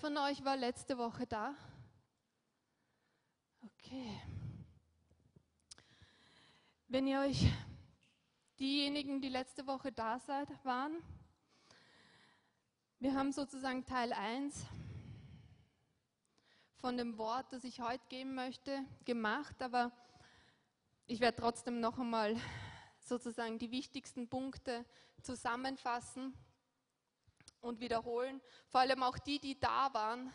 Wer von euch war letzte Woche da? Okay. Wenn ihr euch diejenigen, die letzte Woche da seid, waren, wir haben sozusagen Teil 1 von dem Wort, das ich heute geben möchte, gemacht, aber ich werde trotzdem noch einmal sozusagen die wichtigsten Punkte zusammenfassen und wiederholen. Vor allem auch die, die da waren.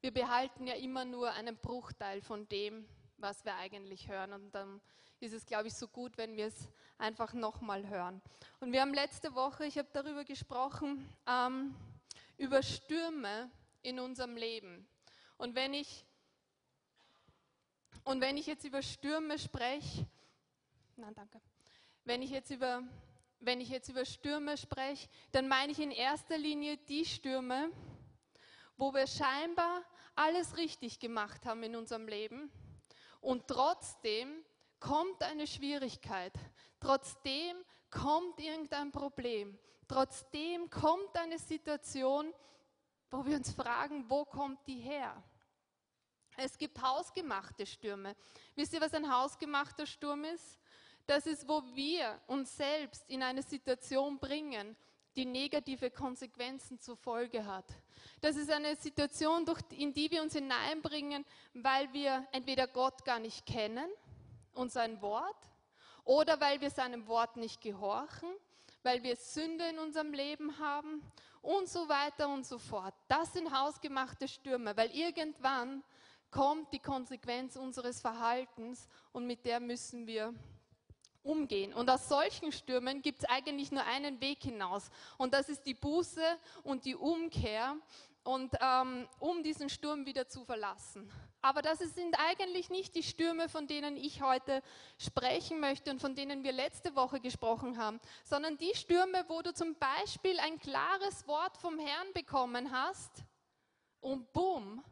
Wir behalten ja immer nur einen Bruchteil von dem, was wir eigentlich hören. Und dann ist es, glaube ich, so gut, wenn wir es einfach nochmal hören. Und wir haben letzte Woche, ich habe darüber gesprochen, ähm, über Stürme in unserem Leben. Und wenn ich, und wenn ich jetzt über Stürme spreche, nein, danke. Wenn ich jetzt über, wenn ich jetzt über Stürme spreche, dann meine ich in erster Linie die Stürme, wo wir scheinbar alles richtig gemacht haben in unserem Leben und trotzdem kommt eine Schwierigkeit, trotzdem kommt irgendein Problem, trotzdem kommt eine Situation, wo wir uns fragen, wo kommt die her? Es gibt hausgemachte Stürme. Wisst ihr, was ein hausgemachter Sturm ist? Das ist, wo wir uns selbst in eine Situation bringen, die negative Konsequenzen zur Folge hat. Das ist eine Situation, in die wir uns hineinbringen, weil wir entweder Gott gar nicht kennen und sein Wort oder weil wir seinem Wort nicht gehorchen, weil wir Sünde in unserem Leben haben und so weiter und so fort. Das sind hausgemachte Stürme, weil irgendwann kommt die Konsequenz unseres Verhaltens und mit der müssen wir umgehen. Und aus solchen Stürmen gibt es eigentlich nur einen Weg hinaus. Und das ist die Buße und die Umkehr, und, ähm, um diesen Sturm wieder zu verlassen. Aber das sind eigentlich nicht die Stürme, von denen ich heute sprechen möchte und von denen wir letzte Woche gesprochen haben, sondern die Stürme, wo du zum Beispiel ein klares Wort vom Herrn bekommen hast und bumm,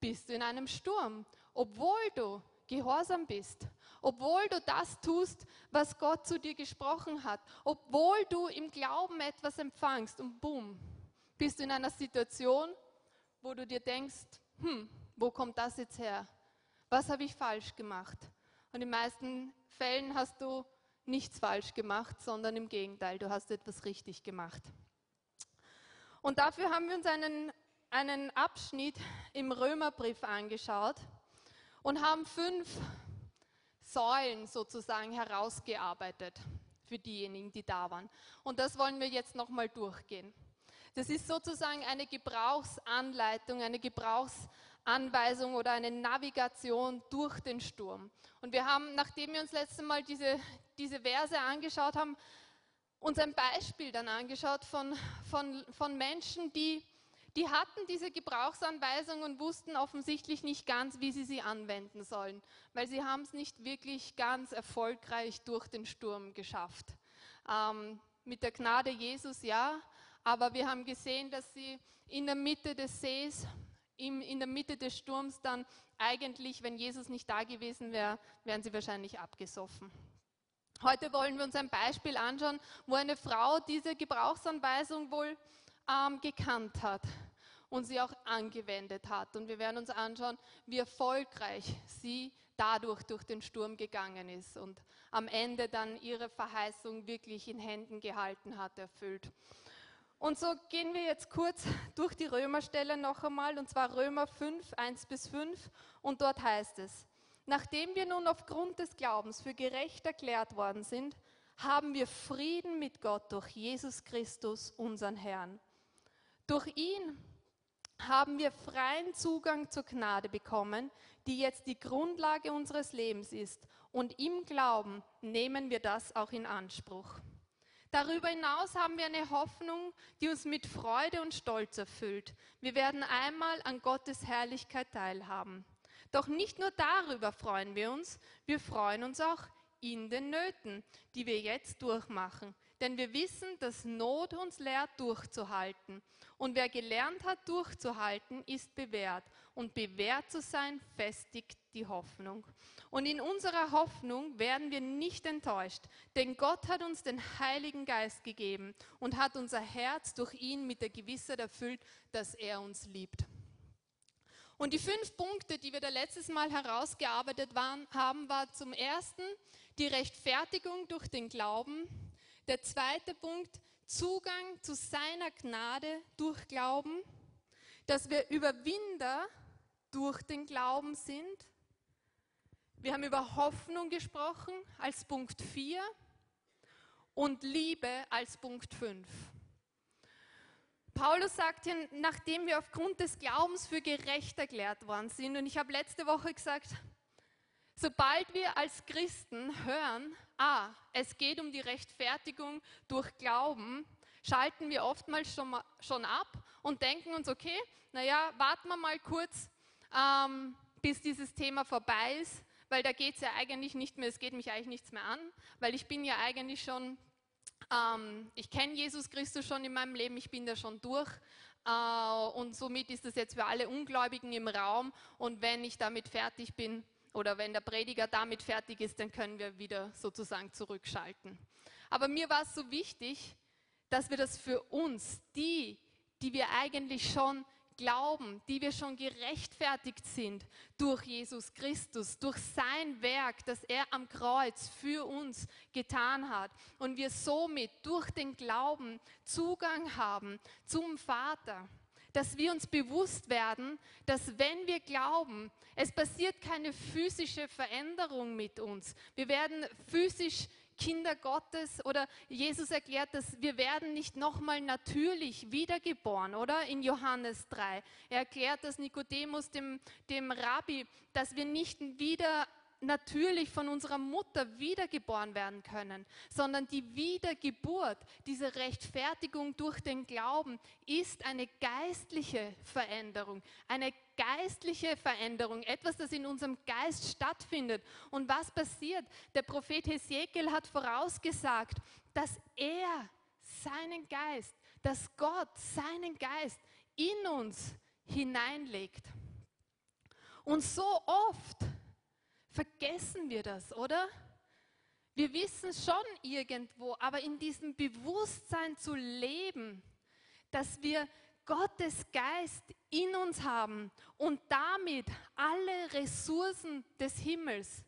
bist du in einem Sturm, obwohl du gehorsam bist, obwohl du das tust, was Gott zu dir gesprochen hat, obwohl du im Glauben etwas empfangst und bumm, bist du in einer Situation, wo du dir denkst, hm, wo kommt das jetzt her? Was habe ich falsch gemacht? Und in den meisten Fällen hast du nichts falsch gemacht, sondern im Gegenteil, du hast etwas richtig gemacht. Und dafür haben wir uns einen, einen Abschnitt im Römerbrief angeschaut und haben fünf Säulen sozusagen herausgearbeitet für diejenigen, die da waren. Und das wollen wir jetzt nochmal durchgehen. Das ist sozusagen eine Gebrauchsanleitung, eine Gebrauchsanweisung oder eine Navigation durch den Sturm. Und wir haben, nachdem wir uns letztes Mal diese, diese Verse angeschaut haben, uns ein Beispiel dann angeschaut von, von, von Menschen, die die hatten diese Gebrauchsanweisung und wussten offensichtlich nicht ganz, wie sie sie anwenden sollen, weil sie haben es nicht wirklich ganz erfolgreich durch den Sturm geschafft. Ähm, mit der Gnade Jesus ja, aber wir haben gesehen, dass sie in der Mitte des Sees, im, in der Mitte des Sturms dann eigentlich, wenn Jesus nicht da gewesen wäre, wären sie wahrscheinlich abgesoffen. Heute wollen wir uns ein Beispiel anschauen, wo eine Frau diese Gebrauchsanweisung wohl ähm, gekannt hat und sie auch angewendet hat. Und wir werden uns anschauen, wie erfolgreich sie dadurch durch den Sturm gegangen ist und am Ende dann ihre Verheißung wirklich in Händen gehalten hat, erfüllt. Und so gehen wir jetzt kurz durch die Römerstelle noch einmal, und zwar Römer 5, 1 bis 5. Und dort heißt es, nachdem wir nun aufgrund des Glaubens für gerecht erklärt worden sind, haben wir Frieden mit Gott durch Jesus Christus, unseren Herrn. Durch ihn haben wir freien Zugang zur Gnade bekommen, die jetzt die Grundlage unseres Lebens ist. Und im Glauben nehmen wir das auch in Anspruch. Darüber hinaus haben wir eine Hoffnung, die uns mit Freude und Stolz erfüllt. Wir werden einmal an Gottes Herrlichkeit teilhaben. Doch nicht nur darüber freuen wir uns, wir freuen uns auch in den Nöten, die wir jetzt durchmachen. Denn wir wissen, dass Not uns lehrt, durchzuhalten. Und wer gelernt hat, durchzuhalten, ist bewährt. Und bewährt zu sein, festigt die Hoffnung. Und in unserer Hoffnung werden wir nicht enttäuscht, denn Gott hat uns den Heiligen Geist gegeben und hat unser Herz durch ihn mit der Gewissheit erfüllt, dass er uns liebt. Und die fünf Punkte, die wir da letztes Mal herausgearbeitet waren, haben, war zum ersten die Rechtfertigung durch den Glauben. Der zweite Punkt, Zugang zu seiner Gnade durch Glauben. Dass wir Überwinder durch den Glauben sind. Wir haben über Hoffnung gesprochen als Punkt 4 und Liebe als Punkt 5. Paulus sagt hier, nachdem wir aufgrund des Glaubens für gerecht erklärt worden sind, und ich habe letzte Woche gesagt, sobald wir als Christen hören, ah, es geht um die Rechtfertigung durch Glauben, schalten wir oftmals schon, schon ab und denken uns, okay, naja, warten wir mal kurz, ähm, bis dieses Thema vorbei ist, weil da geht es ja eigentlich nicht mehr, es geht mich eigentlich nichts mehr an, weil ich bin ja eigentlich schon ähm, ich kenne Jesus Christus schon in meinem Leben, ich bin da schon durch. Äh, und somit ist das jetzt für alle Ungläubigen im Raum. Und wenn ich damit fertig bin oder wenn der Prediger damit fertig ist, dann können wir wieder sozusagen zurückschalten. Aber mir war es so wichtig, dass wir das für uns, die, die wir eigentlich schon glauben, die wir schon gerechtfertigt sind durch Jesus Christus, durch sein Werk, das er am Kreuz für uns getan hat. Und wir somit durch den Glauben Zugang haben zum Vater. Dass wir uns bewusst werden, dass wenn wir glauben, es passiert keine physische Veränderung mit uns. Wir werden physisch Kinder Gottes oder Jesus erklärt, dass wir werden nicht nochmal natürlich wiedergeboren, oder? In Johannes 3. Er erklärt das Nikodemus, dem, dem Rabbi, dass wir nicht wieder natürlich von unserer Mutter wiedergeboren werden können, sondern die Wiedergeburt, diese Rechtfertigung durch den Glauben ist eine geistliche Veränderung, eine geistliche Veränderung, etwas, das in unserem Geist stattfindet. Und was passiert? Der Prophet Hesekiel hat vorausgesagt, dass er seinen Geist, dass Gott seinen Geist in uns hineinlegt. Und so oft vergessen wir das, oder? Wir wissen schon irgendwo, aber in diesem Bewusstsein zu leben, dass wir Gottes Geist in uns haben und damit alle Ressourcen des Himmels.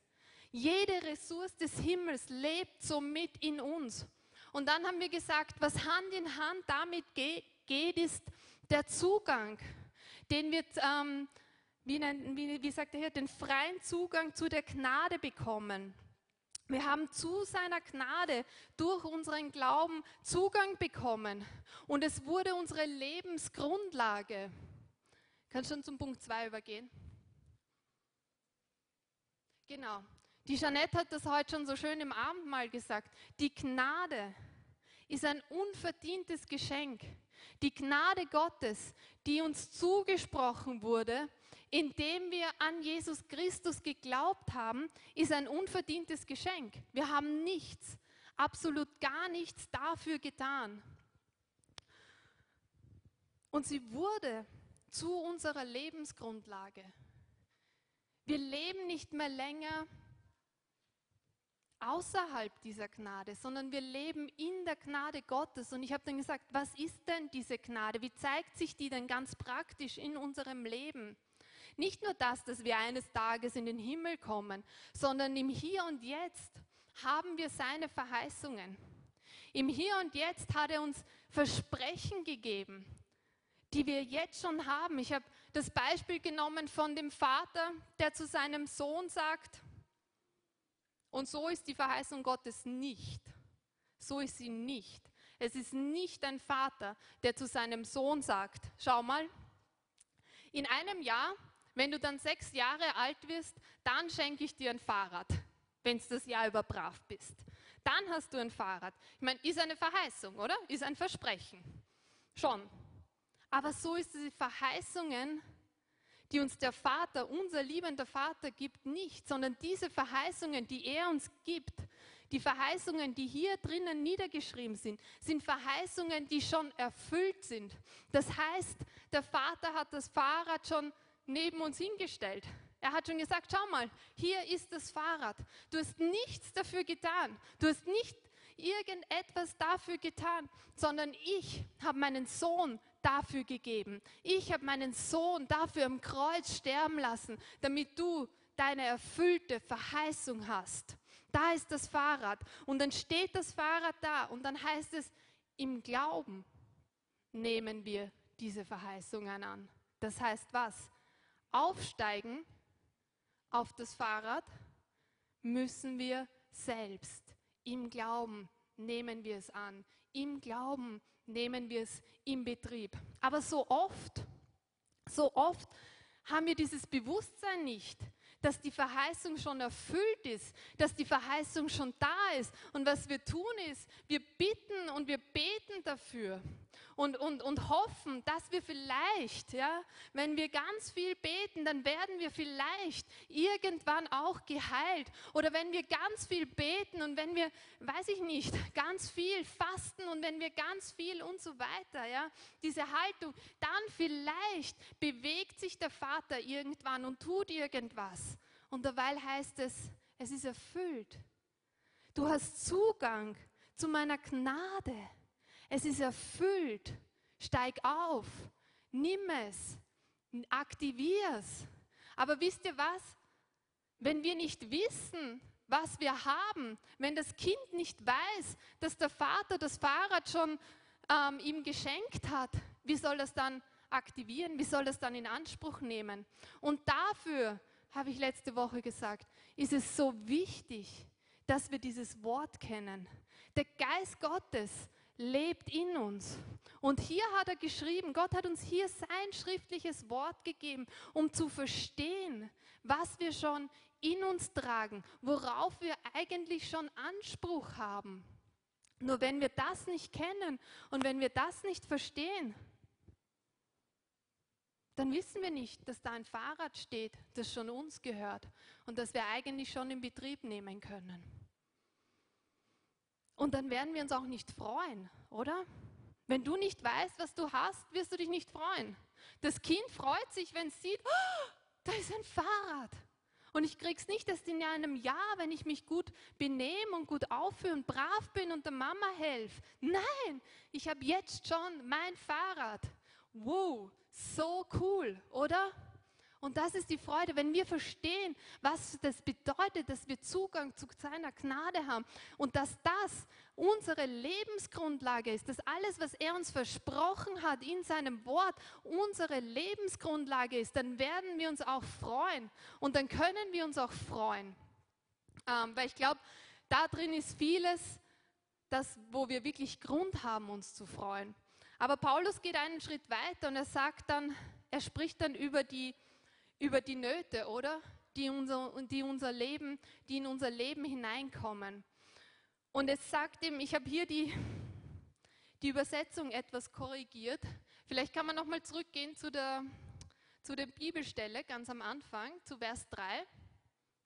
Jede Ressource des Himmels lebt somit in uns. Und dann haben wir gesagt, was Hand in Hand damit geht, ist der Zugang, den wir, ähm, wie, wie, wie sagt er hier, den freien Zugang zu der Gnade bekommen. Wir haben zu seiner Gnade durch unseren Glauben Zugang bekommen und es wurde unsere Lebensgrundlage. Kannst schon zum Punkt 2 übergehen? Genau. Die Jeanette hat das heute schon so schön im Abendmahl gesagt. Die Gnade ist ein unverdientes Geschenk. Die Gnade Gottes, die uns zugesprochen wurde, indem wir an Jesus Christus geglaubt haben, ist ein unverdientes Geschenk. Wir haben nichts, absolut gar nichts dafür getan. Und sie wurde zu unserer Lebensgrundlage. Wir leben nicht mehr länger außerhalb dieser Gnade, sondern wir leben in der Gnade Gottes. Und ich habe dann gesagt, was ist denn diese Gnade? Wie zeigt sich die denn ganz praktisch in unserem Leben? Nicht nur das, dass wir eines Tages in den Himmel kommen, sondern im Hier und Jetzt haben wir seine Verheißungen. Im Hier und Jetzt hat er uns Versprechen gegeben, die wir jetzt schon haben. Ich habe das Beispiel genommen von dem Vater, der zu seinem Sohn sagt, und so ist die Verheißung Gottes nicht. So ist sie nicht. Es ist nicht ein Vater, der zu seinem Sohn sagt, schau mal, in einem Jahr wenn du dann sechs Jahre alt wirst, dann schenke ich dir ein Fahrrad, wenn du das Jahr über brav bist. Dann hast du ein Fahrrad. Ich meine, ist eine Verheißung, oder? Ist ein Versprechen. Schon. Aber so ist es die Verheißungen, die uns der Vater, unser liebender Vater gibt, nicht, sondern diese Verheißungen, die er uns gibt, Die Verheißungen, die hier drinnen niedergeschrieben sind, sind Verheißungen, die schon erfüllt sind. Das heißt, der Vater hat das Fahrrad schon neben uns hingestellt. Er hat schon gesagt, schau mal, hier ist das Fahrrad. Du hast nichts dafür getan. Du hast nicht irgendetwas dafür getan, sondern ich habe meinen Sohn dafür gegeben. Ich habe meinen Sohn dafür am Kreuz sterben lassen, damit du deine erfüllte Verheißung hast. Da ist das Fahrrad. Und dann steht das Fahrrad da und dann heißt es, im Glauben nehmen wir diese Verheißungen an. Das heißt was? Aufsteigen auf das Fahrrad müssen wir selbst. Im Glauben nehmen wir es an. Im Glauben nehmen wir es in Betrieb. Aber so oft, so oft haben wir dieses Bewusstsein nicht, dass die Verheißung schon erfüllt ist, dass die Verheißung schon da ist. Und was wir tun ist, wir bitten und wir beten dafür und, und, und hoffen, dass wir vielleicht, ja, wenn wir ganz viel beten, dann werden wir vielleicht irgendwann auch geheilt. Oder wenn wir ganz viel beten und wenn wir, weiß ich nicht, ganz viel fasten und wenn wir ganz viel und so weiter, ja, diese Haltung, dann vielleicht bewegt sich der Vater irgendwann und tut irgendwas. Und derweil heißt es, es ist erfüllt. Du hast Zugang zu meiner Gnade. Es ist erfüllt. Steig auf, nimm es, aktivier es. Aber wisst ihr was? Wenn wir nicht wissen, was wir haben, wenn das Kind nicht weiß, dass der Vater das Fahrrad schon ähm, ihm geschenkt hat, wie soll das dann aktivieren? Wie soll das dann in Anspruch nehmen? Und dafür, habe ich letzte Woche gesagt, ist es so wichtig, dass wir dieses Wort kennen. Der Geist Gottes lebt in uns. Und hier hat er geschrieben, Gott hat uns hier sein schriftliches Wort gegeben, um zu verstehen, was wir schon in uns tragen, worauf wir eigentlich schon Anspruch haben. Nur wenn wir das nicht kennen und wenn wir das nicht verstehen, dann wissen wir nicht, dass da ein Fahrrad steht, das schon uns gehört und das wir eigentlich schon in Betrieb nehmen können. Und dann werden wir uns auch nicht freuen, oder? Wenn du nicht weißt, was du hast, wirst du dich nicht freuen. Das Kind freut sich, wenn es sieht, oh, da ist ein Fahrrad. Und ich krieg's nicht erst in einem Jahr, wenn ich mich gut benehme und gut aufführe und brav bin und der Mama helfe. Nein, ich habe jetzt schon mein Fahrrad. Wow, so cool, oder? Und das ist die Freude, wenn wir verstehen, was das bedeutet, dass wir Zugang zu seiner Gnade haben und dass das unsere Lebensgrundlage ist, dass alles, was er uns versprochen hat in seinem Wort, unsere Lebensgrundlage ist, dann werden wir uns auch freuen und dann können wir uns auch freuen. Ähm, weil ich glaube, da drin ist vieles, das, wo wir wirklich Grund haben, uns zu freuen. Aber Paulus geht einen Schritt weiter und er sagt dann, er spricht dann über die über die Nöte, oder? Die, unser, die, unser Leben, die in unser Leben hineinkommen. Und es sagt ihm, ich habe hier die, die Übersetzung etwas korrigiert. Vielleicht kann man nochmal zurückgehen zu der, zu der Bibelstelle ganz am Anfang, zu Vers 3.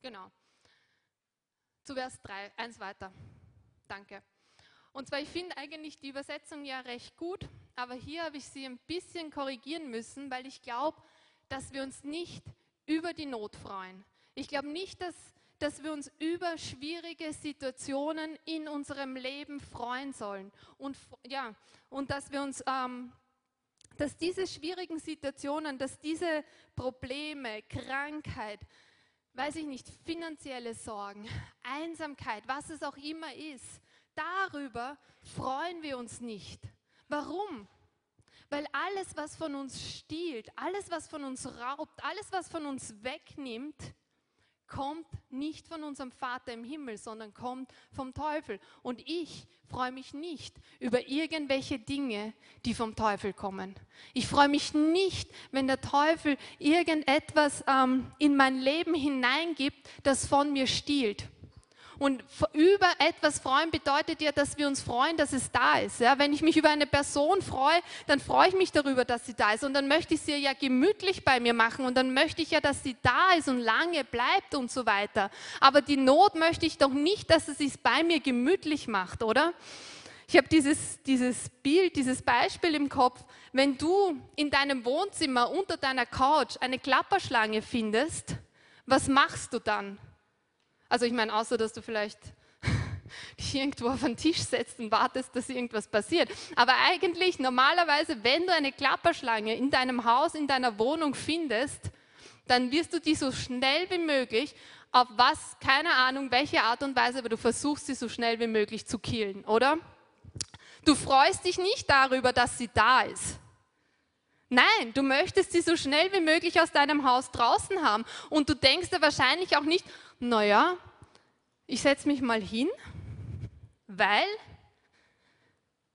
Genau. Zu Vers 3, eins weiter. Danke. Und zwar, ich finde eigentlich die Übersetzung ja recht gut, aber hier habe ich sie ein bisschen korrigieren müssen, weil ich glaube, dass wir uns nicht über die Not freuen. Ich glaube nicht, dass, dass wir uns über schwierige Situationen in unserem Leben freuen sollen. Und, ja, und dass wir uns, ähm, dass diese schwierigen Situationen, dass diese Probleme, Krankheit, weiß ich nicht, finanzielle Sorgen, Einsamkeit, was es auch immer ist, darüber freuen wir uns nicht. Warum? Weil alles, was von uns stiehlt, alles, was von uns raubt, alles, was von uns wegnimmt, kommt nicht von unserem Vater im Himmel, sondern kommt vom Teufel. Und ich freue mich nicht über irgendwelche Dinge, die vom Teufel kommen. Ich freue mich nicht, wenn der Teufel irgendetwas ähm, in mein Leben hineingibt, das von mir stiehlt. Und über etwas freuen bedeutet ja, dass wir uns freuen, dass es da ist. Ja, wenn ich mich über eine Person freue, dann freue ich mich darüber, dass sie da ist. Und dann möchte ich sie ja gemütlich bei mir machen. Und dann möchte ich ja, dass sie da ist und lange bleibt und so weiter. Aber die Not möchte ich doch nicht, dass es bei mir gemütlich macht, oder? Ich habe dieses, dieses Bild, dieses Beispiel im Kopf. Wenn du in deinem Wohnzimmer unter deiner Couch eine Klapperschlange findest, was machst du dann? Also ich meine, außer dass du vielleicht dich irgendwo auf den Tisch setzt und wartest, dass irgendwas passiert. Aber eigentlich, normalerweise, wenn du eine Klapperschlange in deinem Haus, in deiner Wohnung findest, dann wirst du die so schnell wie möglich, auf was, keine Ahnung, welche Art und Weise, aber du versuchst sie so schnell wie möglich zu killen, oder? Du freust dich nicht darüber, dass sie da ist. Nein, du möchtest sie so schnell wie möglich aus deinem Haus draußen haben. Und du denkst dir wahrscheinlich auch nicht, naja, ich setze mich mal hin, weil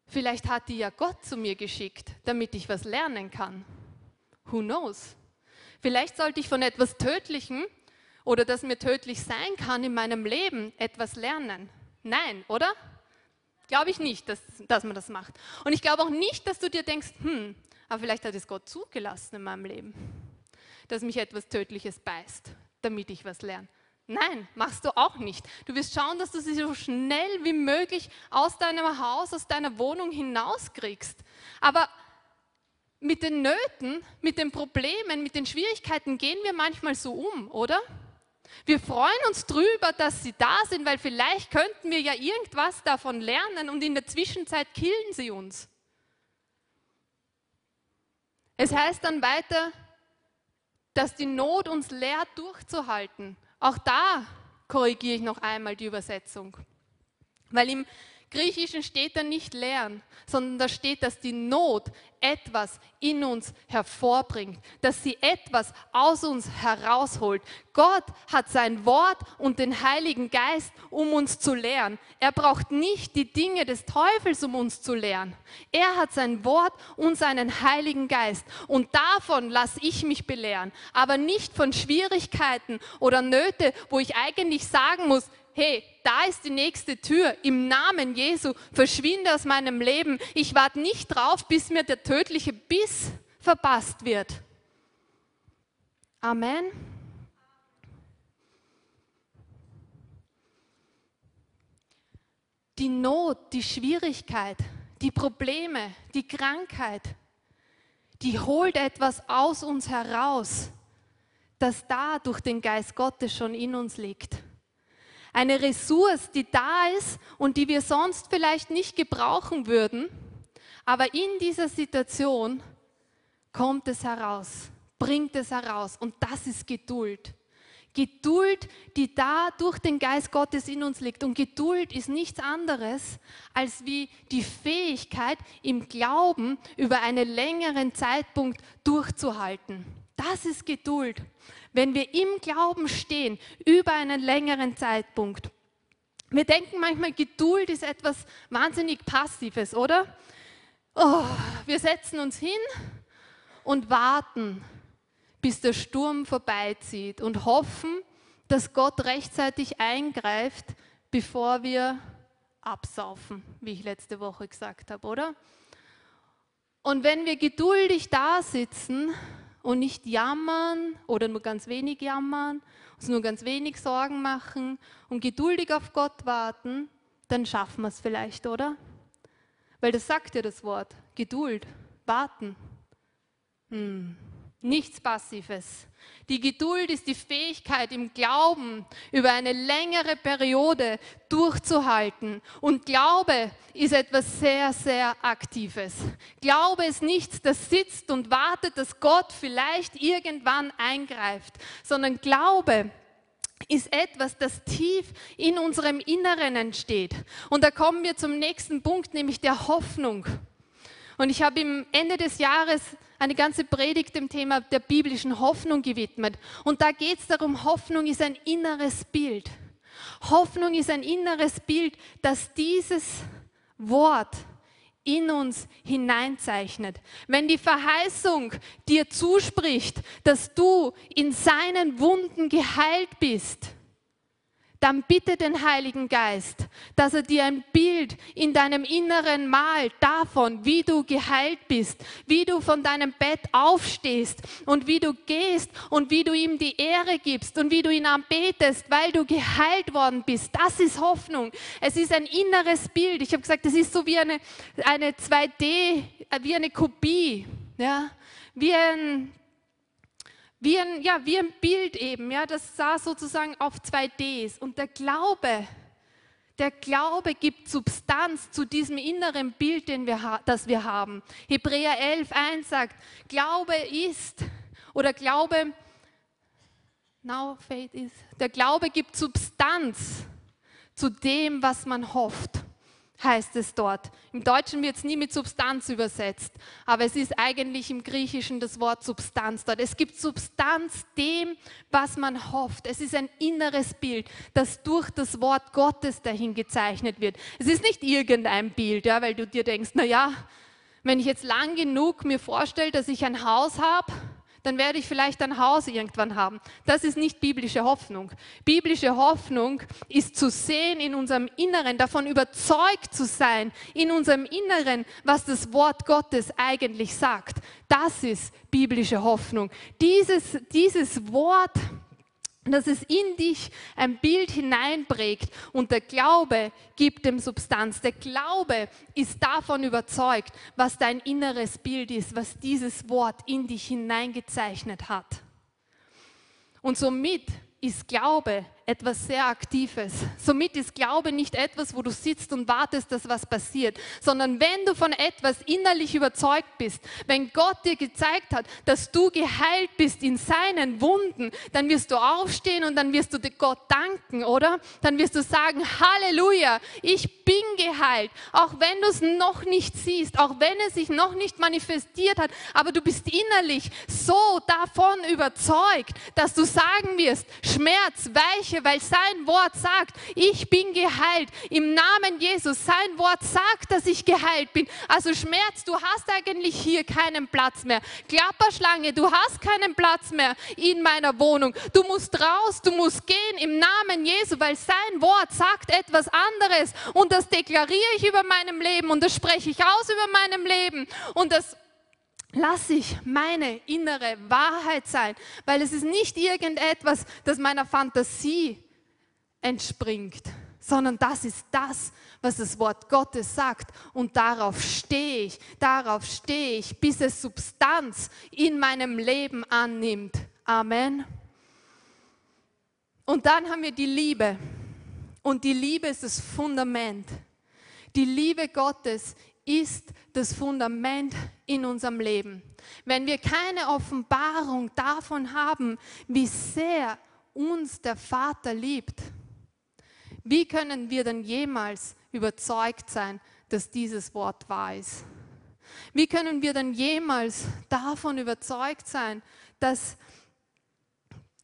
vielleicht hat die ja Gott zu mir geschickt, damit ich was lernen kann. Who knows? Vielleicht sollte ich von etwas Tödlichem oder das mir tödlich sein kann in meinem Leben etwas lernen. Nein, oder? Glaube ich nicht, dass, dass man das macht. Und ich glaube auch nicht, dass du dir denkst, hm, aber vielleicht hat es Gott zugelassen in meinem Leben, dass mich etwas Tödliches beißt, damit ich was lerne. Nein, machst du auch nicht. Du wirst schauen, dass du sie so schnell wie möglich aus deinem Haus, aus deiner Wohnung hinauskriegst. Aber mit den Nöten, mit den Problemen, mit den Schwierigkeiten gehen wir manchmal so um, oder? Wir freuen uns drüber, dass sie da sind, weil vielleicht könnten wir ja irgendwas davon lernen und in der Zwischenzeit killen sie uns. Es heißt dann weiter, dass die Not uns lehrt, durchzuhalten. Auch da korrigiere ich noch einmal die Übersetzung. Weil im Griechischen steht da nicht lernen, sondern da steht, dass die Not etwas in uns hervorbringt, dass sie etwas aus uns herausholt. Gott hat sein Wort und den Heiligen Geist, um uns zu lehren. Er braucht nicht die Dinge des Teufels, um uns zu lehren. Er hat sein Wort und seinen Heiligen Geist. Und davon lasse ich mich belehren, aber nicht von Schwierigkeiten oder Nöte, wo ich eigentlich sagen muss, hey, da ist die nächste Tür, im Namen Jesu, verschwinde aus meinem Leben. Ich warte nicht drauf, bis mir der tödliche Biss verpasst wird. Amen. Die Not, die Schwierigkeit, die Probleme, die Krankheit, die holt etwas aus uns heraus, das da durch den Geist Gottes schon in uns liegt. Eine Ressource, die da ist und die wir sonst vielleicht nicht gebrauchen würden. Aber in dieser Situation kommt es heraus, bringt es heraus. Und das ist Geduld. Geduld, die da durch den Geist Gottes in uns liegt. Und Geduld ist nichts anderes als wie die Fähigkeit, im Glauben über einen längeren Zeitpunkt durchzuhalten. Das ist Geduld wenn wir im Glauben stehen über einen längeren Zeitpunkt. Wir denken manchmal, Geduld ist etwas wahnsinnig Passives, oder? Oh, wir setzen uns hin und warten, bis der Sturm vorbeizieht und hoffen, dass Gott rechtzeitig eingreift, bevor wir absaufen, wie ich letzte Woche gesagt habe, oder? Und wenn wir geduldig da sitzen und nicht jammern oder nur ganz wenig jammern, uns nur ganz wenig Sorgen machen und geduldig auf Gott warten, dann schaffen wir es vielleicht, oder? Weil das sagt ja das Wort, Geduld, warten. Hm. Nichts Passives. Die Geduld ist die Fähigkeit, im Glauben über eine längere Periode durchzuhalten. Und Glaube ist etwas sehr, sehr Aktives. Glaube ist nichts, das sitzt und wartet, dass Gott vielleicht irgendwann eingreift, sondern Glaube ist etwas, das tief in unserem Inneren entsteht. Und da kommen wir zum nächsten Punkt, nämlich der Hoffnung. Und ich habe im Ende des Jahres eine ganze Predigt dem Thema der biblischen Hoffnung gewidmet. Und da geht es darum, Hoffnung ist ein inneres Bild. Hoffnung ist ein inneres Bild, das dieses Wort in uns hineinzeichnet. Wenn die Verheißung dir zuspricht, dass du in seinen Wunden geheilt bist, dann bitte den Heiligen Geist, dass er dir ein Bild in deinem Inneren malt davon, wie du geheilt bist, wie du von deinem Bett aufstehst und wie du gehst und wie du ihm die Ehre gibst und wie du ihn anbetest, weil du geheilt worden bist. Das ist Hoffnung. Es ist ein inneres Bild. Ich habe gesagt, es ist so wie eine, eine 2D, wie eine Kopie, ja, wie ein wie ein, ja, wie ein Bild eben, ja, das sah sozusagen auf zwei Ds. Und der Glaube, der Glaube gibt Substanz zu diesem inneren Bild, den wir, das wir haben. Hebräer 11, 1 sagt, Glaube ist, oder Glaube, now faith is, der Glaube gibt Substanz zu dem, was man hofft heißt es dort. Im Deutschen wird es nie mit Substanz übersetzt, aber es ist eigentlich im Griechischen das Wort Substanz dort. Es gibt Substanz dem, was man hofft. Es ist ein inneres Bild, das durch das Wort Gottes dahin gezeichnet wird. Es ist nicht irgendein Bild, ja, weil du dir denkst, na ja, wenn ich jetzt lang genug mir vorstelle, dass ich ein Haus habe, dann werde ich vielleicht ein Haus irgendwann haben. Das ist nicht biblische Hoffnung. Biblische Hoffnung ist zu sehen in unserem Inneren, davon überzeugt zu sein, in unserem Inneren, was das Wort Gottes eigentlich sagt. Das ist biblische Hoffnung. Dieses, dieses Wort, dass es in dich ein Bild hineinprägt und der Glaube gibt dem Substanz. Der Glaube ist davon überzeugt, was dein inneres Bild ist, was dieses Wort in dich hineingezeichnet hat. Und somit ist Glaube etwas sehr Aktives. Somit ist Glaube nicht etwas, wo du sitzt und wartest, dass was passiert, sondern wenn du von etwas innerlich überzeugt bist, wenn Gott dir gezeigt hat, dass du geheilt bist in seinen Wunden, dann wirst du aufstehen und dann wirst du Gott danken, oder? Dann wirst du sagen, Halleluja, ich bin geheilt, auch wenn du es noch nicht siehst, auch wenn es sich noch nicht manifestiert hat, aber du bist innerlich so davon überzeugt, dass du sagen wirst, Schmerz, weiche spreche, weil sein Wort sagt, ich bin geheilt. Im Namen Jesus, sein Wort sagt, dass ich geheilt bin. Also Schmerz, du hast eigentlich hier keinen Platz mehr. Klapperschlange, du hast keinen Platz mehr in meiner Wohnung. Du musst raus, du musst gehen im Namen Jesu, weil sein Wort sagt etwas anderes. Und das deklariere ich über meinem Leben und das spreche ich aus über meinem Leben. Und das lasse ich meine innere Wahrheit sein, weil es ist nicht irgendetwas, das meiner Fantasie entspringt, sondern das ist das, was das Wort Gottes sagt. Und darauf stehe ich, darauf stehe ich, bis es Substanz in meinem Leben annimmt. Amen. Und dann haben wir die Liebe. Und die Liebe ist das Fundament. Die Liebe Gottes ist das Fundament in unserem Leben. Wenn wir keine Offenbarung davon haben, wie sehr uns der Vater liebt, wie können wir dann jemals überzeugt sein, dass dieses Wort wahr ist? Wie können wir dann jemals davon überzeugt sein, dass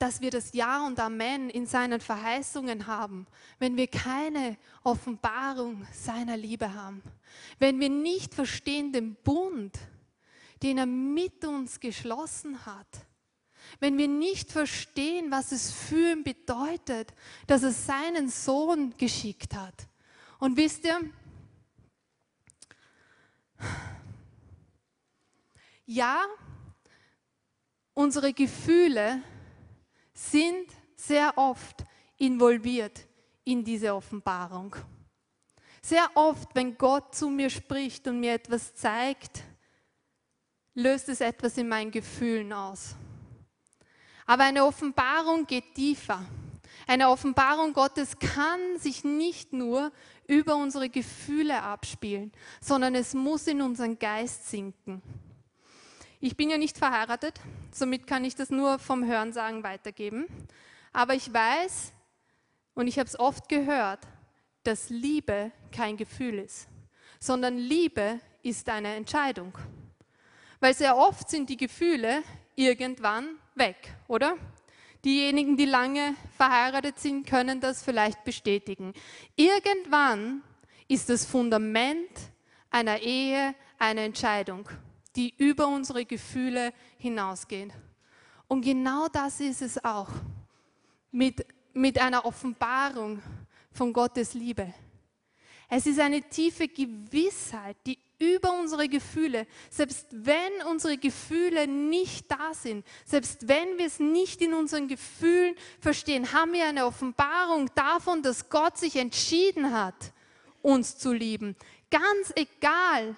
dass wir das Ja und Amen in seinen Verheißungen haben, wenn wir keine Offenbarung seiner Liebe haben, wenn wir nicht verstehen den Bund, den er mit uns geschlossen hat, wenn wir nicht verstehen, was es für ihn bedeutet, dass er seinen Sohn geschickt hat. Und wisst ihr, ja, unsere Gefühle sind sehr oft involviert in diese Offenbarung. Sehr oft, wenn Gott zu mir spricht und mir etwas zeigt, löst es etwas in meinen Gefühlen aus. Aber eine Offenbarung geht tiefer. Eine Offenbarung Gottes kann sich nicht nur über unsere Gefühle abspielen, sondern es muss in unseren Geist sinken. Ich bin ja nicht verheiratet, somit kann ich das nur vom Hörensagen weitergeben. Aber ich weiß und ich habe es oft gehört, dass Liebe kein Gefühl ist, sondern Liebe ist eine Entscheidung. Weil sehr oft sind die Gefühle irgendwann weg, oder? Diejenigen, die lange verheiratet sind, können das vielleicht bestätigen. Irgendwann ist das Fundament einer Ehe eine Entscheidung die über unsere Gefühle hinausgehen. Und genau das ist es auch mit, mit einer Offenbarung von Gottes Liebe. Es ist eine tiefe Gewissheit, die über unsere Gefühle, selbst wenn unsere Gefühle nicht da sind, selbst wenn wir es nicht in unseren Gefühlen verstehen, haben wir eine Offenbarung davon, dass Gott sich entschieden hat, uns zu lieben. Ganz egal,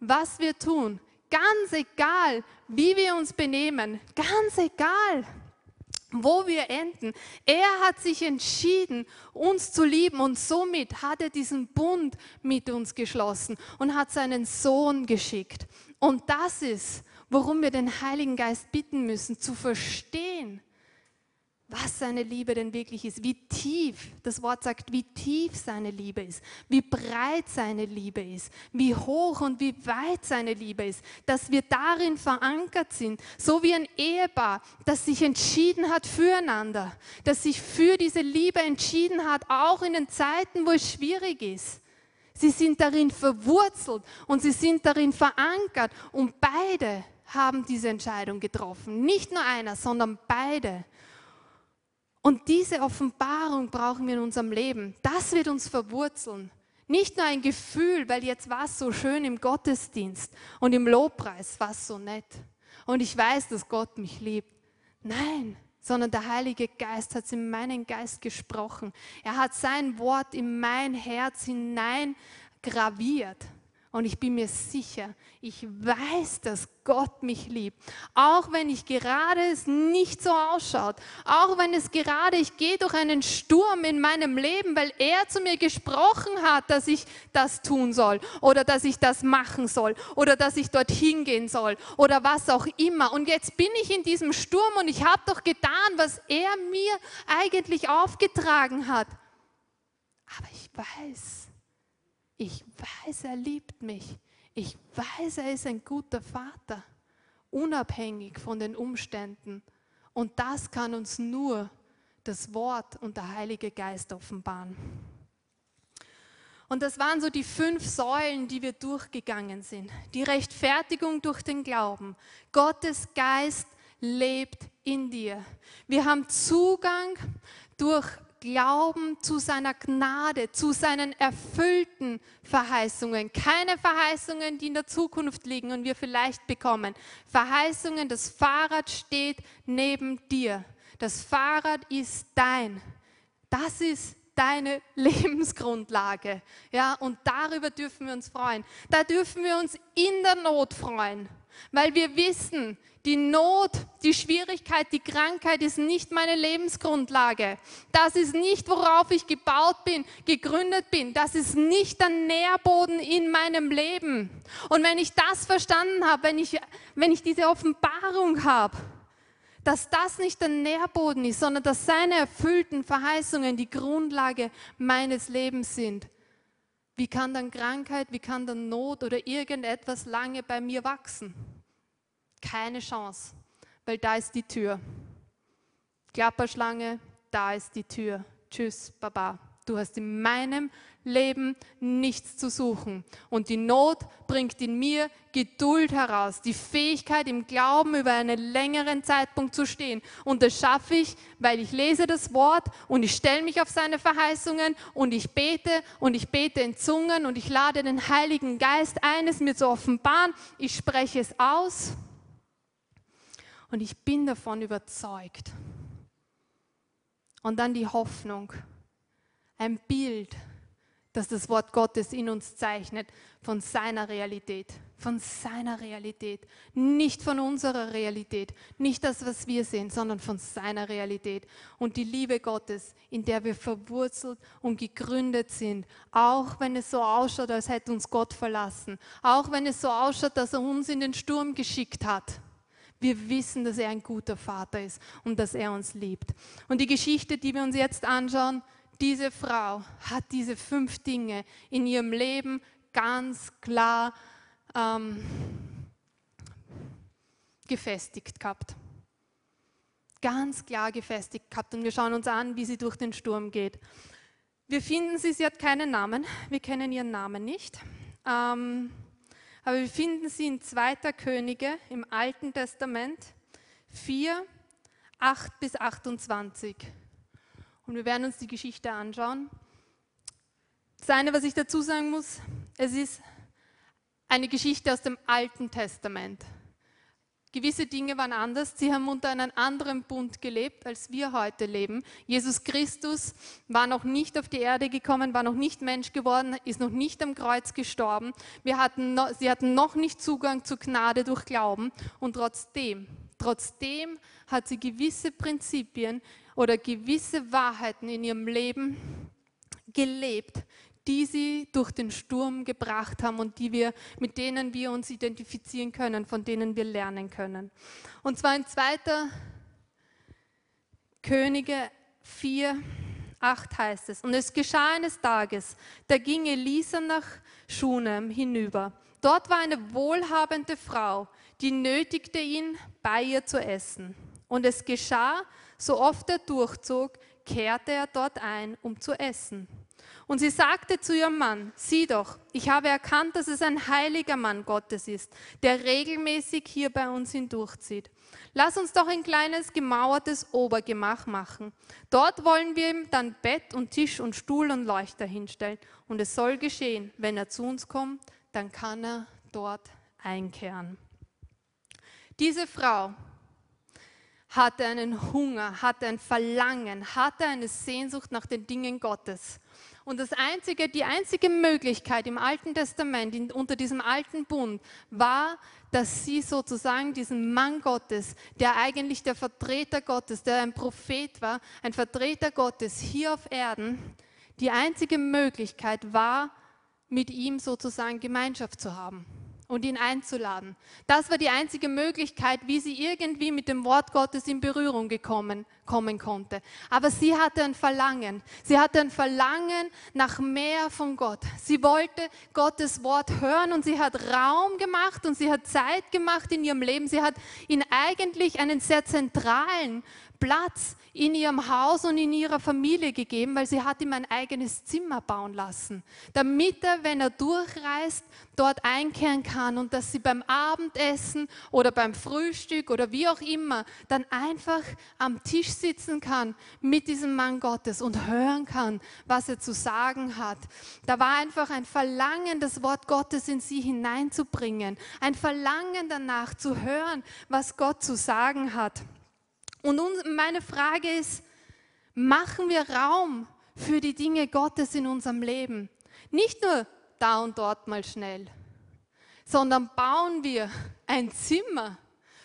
was wir tun, ganz egal, wie wir uns benehmen, ganz egal, wo wir enden. Er hat sich entschieden, uns zu lieben und somit hat er diesen Bund mit uns geschlossen und hat seinen Sohn geschickt. Und das ist, worum wir den Heiligen Geist bitten müssen, zu verstehen, was seine Liebe denn wirklich ist, wie tief, das Wort sagt, wie tief seine Liebe ist, wie breit seine Liebe ist, wie hoch und wie weit seine Liebe ist, dass wir darin verankert sind, so wie ein Ehepaar, das sich entschieden hat füreinander, das sich für diese Liebe entschieden hat, auch in den Zeiten, wo es schwierig ist. Sie sind darin verwurzelt und sie sind darin verankert und beide haben diese Entscheidung getroffen. Nicht nur einer, sondern beide. Und diese Offenbarung brauchen wir in unserem Leben. Das wird uns verwurzeln. Nicht nur ein Gefühl, weil jetzt war es so schön im Gottesdienst und im Lobpreis war es so nett. Und ich weiß, dass Gott mich liebt. Nein, sondern der Heilige Geist hat es in meinen Geist gesprochen. Er hat sein Wort in mein Herz hinein graviert. Und ich bin mir sicher, ich weiß, dass Gott mich liebt. Auch wenn ich gerade es nicht so ausschaut. Auch wenn es gerade, ich gehe durch einen Sturm in meinem Leben, weil er zu mir gesprochen hat, dass ich das tun soll. Oder dass ich das machen soll. Oder dass ich dorthin gehen soll. Oder was auch immer. Und jetzt bin ich in diesem Sturm und ich habe doch getan, was er mir eigentlich aufgetragen hat. Aber ich weiß, ich weiß, er liebt mich. Ich weiß, er ist ein guter Vater, unabhängig von den Umständen. Und das kann uns nur das Wort und der Heilige Geist offenbaren. Und das waren so die fünf Säulen, die wir durchgegangen sind. Die Rechtfertigung durch den Glauben. Gottes Geist lebt in dir. Wir haben Zugang durch Glauben zu seiner Gnade, zu seinen erfüllten Verheißungen. Keine Verheißungen, die in der Zukunft liegen und wir vielleicht bekommen. Verheißungen, das Fahrrad steht neben dir. Das Fahrrad ist dein. Das ist deine Lebensgrundlage. Ja, und darüber dürfen wir uns freuen. Da dürfen wir uns in der Not freuen, weil wir wissen, die Not, die Schwierigkeit, die Krankheit ist nicht meine Lebensgrundlage. Das ist nicht, worauf ich gebaut bin, gegründet bin. Das ist nicht der Nährboden in meinem Leben. Und wenn ich das verstanden habe, wenn ich, wenn ich diese Offenbarung habe, dass das nicht der Nährboden ist, sondern dass seine erfüllten Verheißungen die Grundlage meines Lebens sind. Wie kann dann Krankheit, wie kann dann Not oder irgendetwas lange bei mir wachsen? Keine Chance, weil da ist die Tür. Klapperschlange, da ist die Tür. Tschüss, Baba. Du hast in meinem Leben nichts zu suchen. Und die Not bringt in mir Geduld heraus, die Fähigkeit im Glauben über einen längeren Zeitpunkt zu stehen. Und das schaffe ich, weil ich lese das Wort und ich stelle mich auf seine Verheißungen und ich bete und ich bete in Zungen und ich lade den Heiligen Geist ein, es mir zu offenbaren. Ich spreche es aus und ich bin davon überzeugt. Und dann die Hoffnung, ein Bild, das das Wort Gottes in uns zeichnet, von seiner Realität, von seiner Realität, nicht von unserer Realität, nicht das, was wir sehen, sondern von seiner Realität. Und die Liebe Gottes, in der wir verwurzelt und gegründet sind, auch wenn es so ausschaut, als hätte uns Gott verlassen, auch wenn es so ausschaut, dass er uns in den Sturm geschickt hat wir wissen, dass er ein guter Vater ist und dass er uns liebt. Und die Geschichte, die wir uns jetzt anschauen, diese Frau hat diese fünf Dinge in ihrem Leben ganz klar ähm, gefestigt gehabt. Ganz klar gefestigt gehabt. Und wir schauen uns an, wie sie durch den Sturm geht. Wir finden sie, sie hat keinen Namen. Wir kennen ihren Namen nicht. Ähm, aber wir finden sie in 2. Könige im Alten Testament 4, 8 bis 28. Und wir werden uns die Geschichte anschauen. Das eine, was ich dazu sagen muss, es ist eine Geschichte aus dem Alten Testament. Gewisse Dinge waren anders. Sie haben unter einem anderen Bund gelebt, als wir heute leben. Jesus Christus war noch nicht auf die Erde gekommen, war noch nicht Mensch geworden, ist noch nicht am Kreuz gestorben. Wir hatten noch, sie hatten noch nicht Zugang zur Gnade durch Glauben. Und trotzdem, trotzdem hat sie gewisse Prinzipien oder gewisse Wahrheiten in ihrem Leben gelebt, die sie durch den Sturm gebracht haben und die wir, mit denen wir uns identifizieren können, von denen wir lernen können. Und zwar in 2. Könige 4, 8 heißt es. Und es geschah eines Tages, da ging Elisa nach Schunem hinüber. Dort war eine wohlhabende Frau, die nötigte ihn, bei ihr zu essen. Und es geschah, so oft er durchzog, kehrte er dort ein, um zu essen. Und sie sagte zu ihrem Mann, sieh doch, ich habe erkannt, dass es ein heiliger Mann Gottes ist, der regelmäßig hier bei uns hindurchzieht. Lass uns doch ein kleines gemauertes Obergemach machen. Dort wollen wir ihm dann Bett und Tisch und Stuhl und Leuchter hinstellen. Und es soll geschehen, wenn er zu uns kommt, dann kann er dort einkehren. Diese Frau hatte einen Hunger, hatte ein Verlangen, hatte eine Sehnsucht nach den Dingen Gottes. Und das einzige, die einzige Möglichkeit im Alten Testament, in, unter diesem alten Bund, war, dass sie sozusagen diesen Mann Gottes, der eigentlich der Vertreter Gottes, der ein Prophet war, ein Vertreter Gottes hier auf Erden, die einzige Möglichkeit war, mit ihm sozusagen Gemeinschaft zu haben und ihn einzuladen. Das war die einzige Möglichkeit, wie sie irgendwie mit dem Wort Gottes in Berührung gekommen, kommen konnte. Aber sie hatte ein Verlangen. Sie hatte ein Verlangen nach mehr von Gott. Sie wollte Gottes Wort hören und sie hat Raum gemacht und sie hat Zeit gemacht in ihrem Leben. Sie hat ihn eigentlich einen sehr zentralen Platz in ihrem Haus und in ihrer Familie gegeben, weil sie hat ihm ein eigenes Zimmer bauen lassen, damit er, wenn er durchreist, dort einkehren kann und dass sie beim Abendessen oder beim Frühstück oder wie auch immer dann einfach am Tisch sitzen kann mit diesem Mann Gottes und hören kann, was er zu sagen hat. Da war einfach ein Verlangen, das Wort Gottes in sie hineinzubringen, ein Verlangen danach zu hören, was Gott zu sagen hat. Und meine Frage ist, machen wir Raum für die Dinge Gottes in unserem Leben? Nicht nur da und dort mal schnell, sondern bauen wir ein Zimmer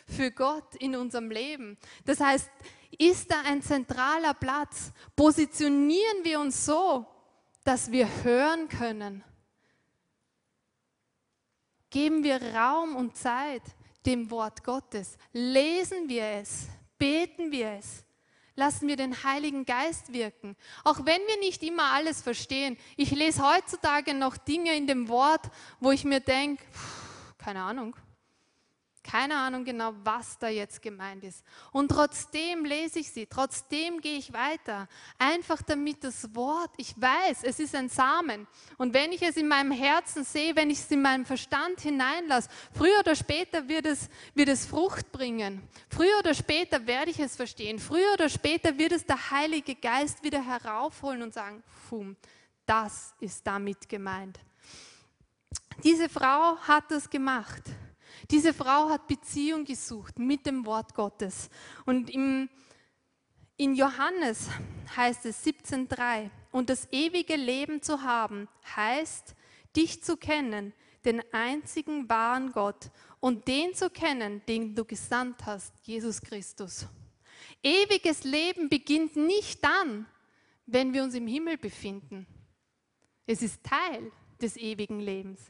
für Gott in unserem Leben. Das heißt, ist da ein zentraler Platz? Positionieren wir uns so, dass wir hören können? Geben wir Raum und Zeit dem Wort Gottes? Lesen wir es? Beten wir es. Lassen wir den Heiligen Geist wirken. Auch wenn wir nicht immer alles verstehen. Ich lese heutzutage noch Dinge in dem Wort, wo ich mir denke, keine Ahnung, keine Ahnung genau, was da jetzt gemeint ist. Und trotzdem lese ich sie, trotzdem gehe ich weiter. Einfach damit das Wort, ich weiß, es ist ein Samen. Und wenn ich es in meinem Herzen sehe, wenn ich es in meinem Verstand hineinlasse, früher oder später wird es, wird es Frucht bringen. Früher oder später werde ich es verstehen. Früher oder später wird es der Heilige Geist wieder heraufholen und sagen, Fum, das ist damit gemeint. Diese Frau hat das gemacht. Diese Frau hat Beziehung gesucht mit dem Wort Gottes. Und im, in Johannes heißt es 17.3, und das ewige Leben zu haben, heißt, dich zu kennen, den einzigen wahren Gott und den zu kennen, den du gesandt hast, Jesus Christus. Ewiges Leben beginnt nicht dann, wenn wir uns im Himmel befinden. Es ist Teil des ewigen Lebens.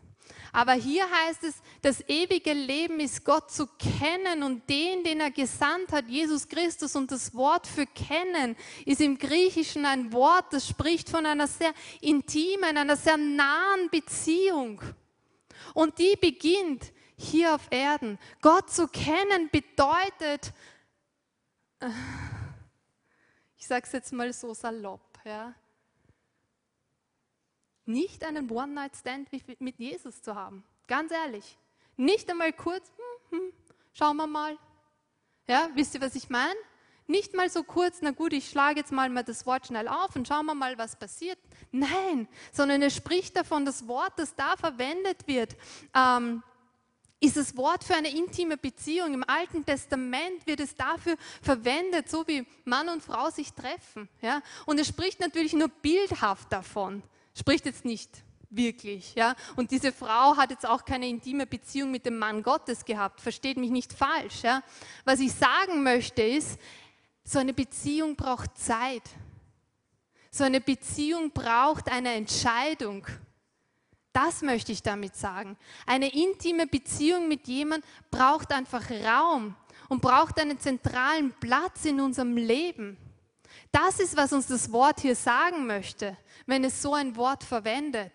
Aber hier heißt es, das ewige Leben ist Gott zu kennen und den, den er gesandt hat, Jesus Christus. Und das Wort für kennen ist im Griechischen ein Wort, das spricht von einer sehr intimen, einer sehr nahen Beziehung. Und die beginnt hier auf Erden. Gott zu kennen bedeutet, äh, ich sage es jetzt mal so salopp, ja, nicht einen One-Night-Stand mit Jesus zu haben. Ganz ehrlich. Nicht einmal kurz, hm, hm, schauen wir mal. Ja, wisst ihr, was ich meine? Nicht mal so kurz, na gut, ich schlage jetzt mal, das Wort schnell auf und schauen wir mal, was passiert. Nein, sondern er spricht davon, das Wort, das da verwendet wird, ähm, ist das Wort für eine intime Beziehung. Im Alten Testament wird es dafür verwendet, so wie Mann und Frau sich treffen. Ja? Und es spricht natürlich nur bildhaft davon, spricht jetzt nicht wirklich. Ja? Und diese Frau hat jetzt auch keine intime Beziehung mit dem Mann Gottes gehabt. Versteht mich nicht falsch. Ja? Was ich sagen möchte ist, so eine Beziehung braucht Zeit. So eine Beziehung braucht eine Entscheidung. Das möchte ich damit sagen. Eine intime Beziehung mit jemandem braucht einfach Raum und braucht einen zentralen Platz in unserem Leben. Das ist, was uns das Wort hier sagen möchte, wenn es so ein Wort verwendet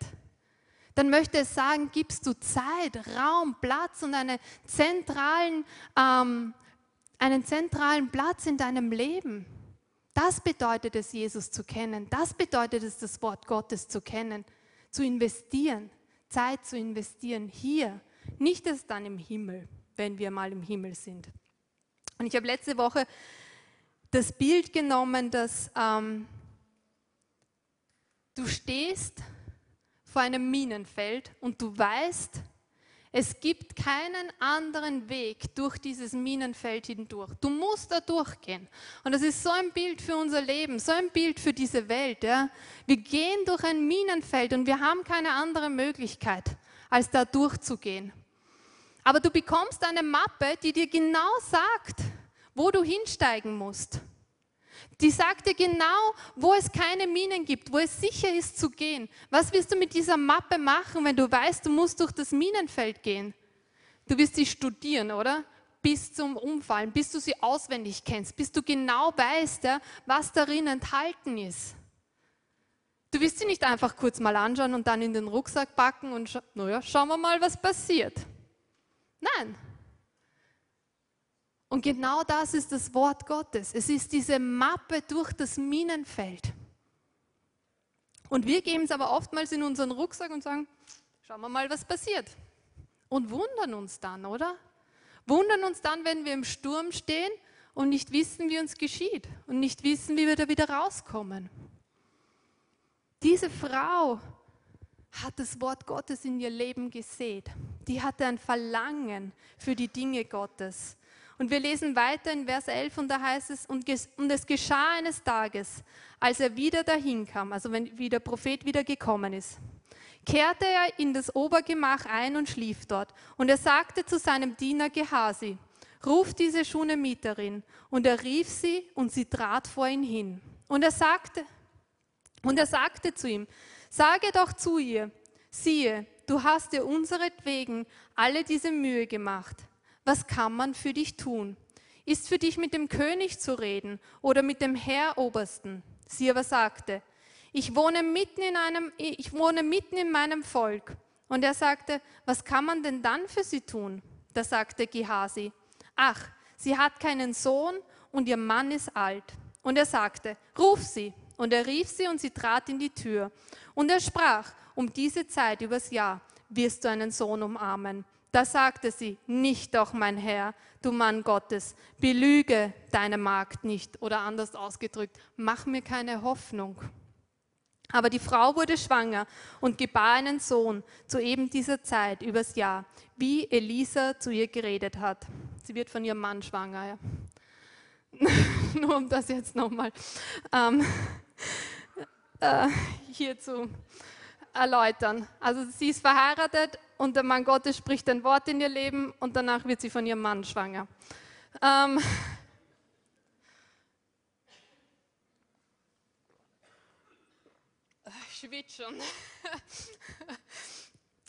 dann möchte es sagen, gibst du Zeit, Raum, Platz und eine zentralen, ähm, einen zentralen Platz in deinem Leben. Das bedeutet es, Jesus zu kennen. Das bedeutet es, das Wort Gottes zu kennen, zu investieren, Zeit zu investieren hier, nicht erst dann im Himmel, wenn wir mal im Himmel sind. Und ich habe letzte Woche das Bild genommen, dass ähm, du stehst vor einem Minenfeld und du weißt, es gibt keinen anderen Weg durch dieses Minenfeld hindurch. Du musst da durchgehen. Und das ist so ein Bild für unser Leben, so ein Bild für diese Welt. Ja? Wir gehen durch ein Minenfeld und wir haben keine andere Möglichkeit, als da durchzugehen. Aber du bekommst eine Mappe, die dir genau sagt, wo du hinsteigen musst. Die sagt dir genau, wo es keine Minen gibt, wo es sicher ist zu gehen. Was wirst du mit dieser Mappe machen, wenn du weißt, du musst durch das Minenfeld gehen? Du wirst sie studieren, oder? Bis zum Umfallen, bis du sie auswendig kennst, bis du genau weißt, ja, was darin enthalten ist. Du wirst sie nicht einfach kurz mal anschauen und dann in den Rucksack packen und scha naja, schauen wir mal, was passiert. Nein, und genau das ist das Wort Gottes. Es ist diese Mappe durch das Minenfeld. Und wir geben es aber oftmals in unseren Rucksack und sagen, schauen wir mal, was passiert. Und wundern uns dann, oder? Wundern uns dann, wenn wir im Sturm stehen und nicht wissen, wie uns geschieht und nicht wissen, wie wir da wieder rauskommen. Diese Frau hat das Wort Gottes in ihr Leben gesät. Die hatte ein Verlangen für die Dinge Gottes. Und wir lesen weiter in Vers 11 und da heißt es, und, es geschah eines Tages, als er wieder dahin kam, also wenn wie der Prophet wieder gekommen ist, kehrte er in das Obergemach ein und schlief dort. Und er sagte zu seinem Diener Gehasi, ruf diese Schunemieterin. Und er rief sie und sie trat vor ihn hin. Und er sagte, und er sagte zu ihm, sage doch zu ihr, siehe, du hast dir unseretwegen alle diese Mühe gemacht was kann man für dich tun? Ist für dich mit dem König zu reden oder mit dem Herrobersten? Sie aber sagte, ich wohne mitten in einem, ich wohne mitten in meinem Volk. Und er sagte, was kann man denn dann für sie tun? Da sagte Gehasi, ach, sie hat keinen Sohn und ihr Mann ist alt. Und er sagte, ruf sie. Und er rief sie und sie trat in die Tür. Und er sprach, um diese Zeit übers Jahr wirst du einen Sohn umarmen. Da sagte sie, nicht doch, mein Herr, du Mann Gottes, belüge deine Magd nicht oder anders ausgedrückt, mach mir keine Hoffnung. Aber die Frau wurde schwanger und gebar einen Sohn zu eben dieser Zeit übers Jahr, wie Elisa zu ihr geredet hat. Sie wird von ihrem Mann schwanger. Ja. Nur um das jetzt nochmal ähm, äh, hier zu erläutern. Also sie ist verheiratet und der Mann Gottes spricht ein Wort in ihr Leben und danach wird sie von ihrem Mann schwanger. Ähm ich schwitze schon.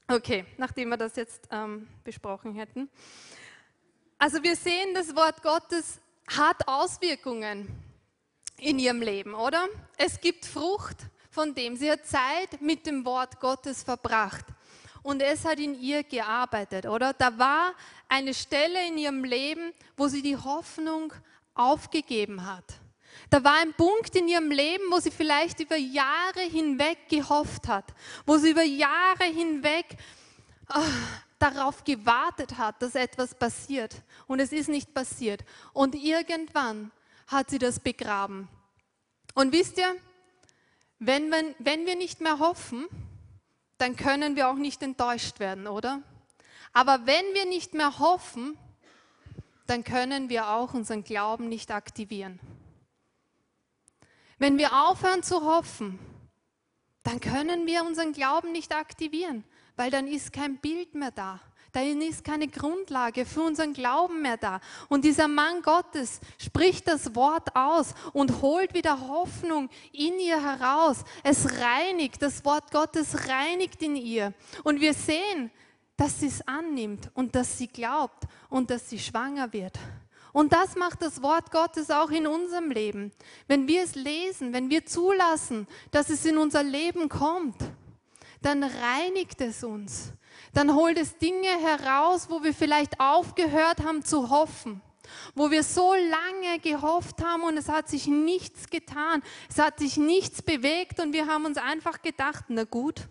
okay, nachdem wir das jetzt ähm, besprochen hätten. Also wir sehen, das Wort Gottes hat Auswirkungen in ihrem Leben, oder? Es gibt Frucht von dem. Sie hat Zeit mit dem Wort Gottes verbracht und es hat in ihr gearbeitet, oder? Da war eine Stelle in ihrem Leben, wo sie die Hoffnung aufgegeben hat. Da war ein Punkt in ihrem Leben, wo sie vielleicht über Jahre hinweg gehofft hat, wo sie über Jahre hinweg oh, darauf gewartet hat, dass etwas passiert. Und es ist nicht passiert. Und irgendwann hat sie das begraben. Und wisst ihr, wenn, wenn, wenn wir nicht mehr hoffen, dann können wir auch nicht enttäuscht werden, oder? Aber wenn wir nicht mehr hoffen, dann können wir auch unseren Glauben nicht aktivieren. Wenn wir aufhören zu hoffen, dann können wir unseren Glauben nicht aktivieren, weil dann ist kein Bild mehr da. Dann ist keine Grundlage für unseren Glauben mehr da. Und dieser Mann Gottes spricht das Wort aus und holt wieder Hoffnung in ihr heraus. Es reinigt, das Wort Gottes reinigt in ihr. Und wir sehen, dass sie es annimmt und dass sie glaubt und dass sie schwanger wird. Und das macht das Wort Gottes auch in unserem Leben. Wenn wir es lesen, wenn wir zulassen, dass es in unser Leben kommt, dann reinigt es uns. Dann holt es Dinge heraus, wo wir vielleicht aufgehört haben zu hoffen, wo wir so lange gehofft haben und es hat sich nichts getan, es hat sich nichts bewegt und wir haben uns einfach gedacht, na gut,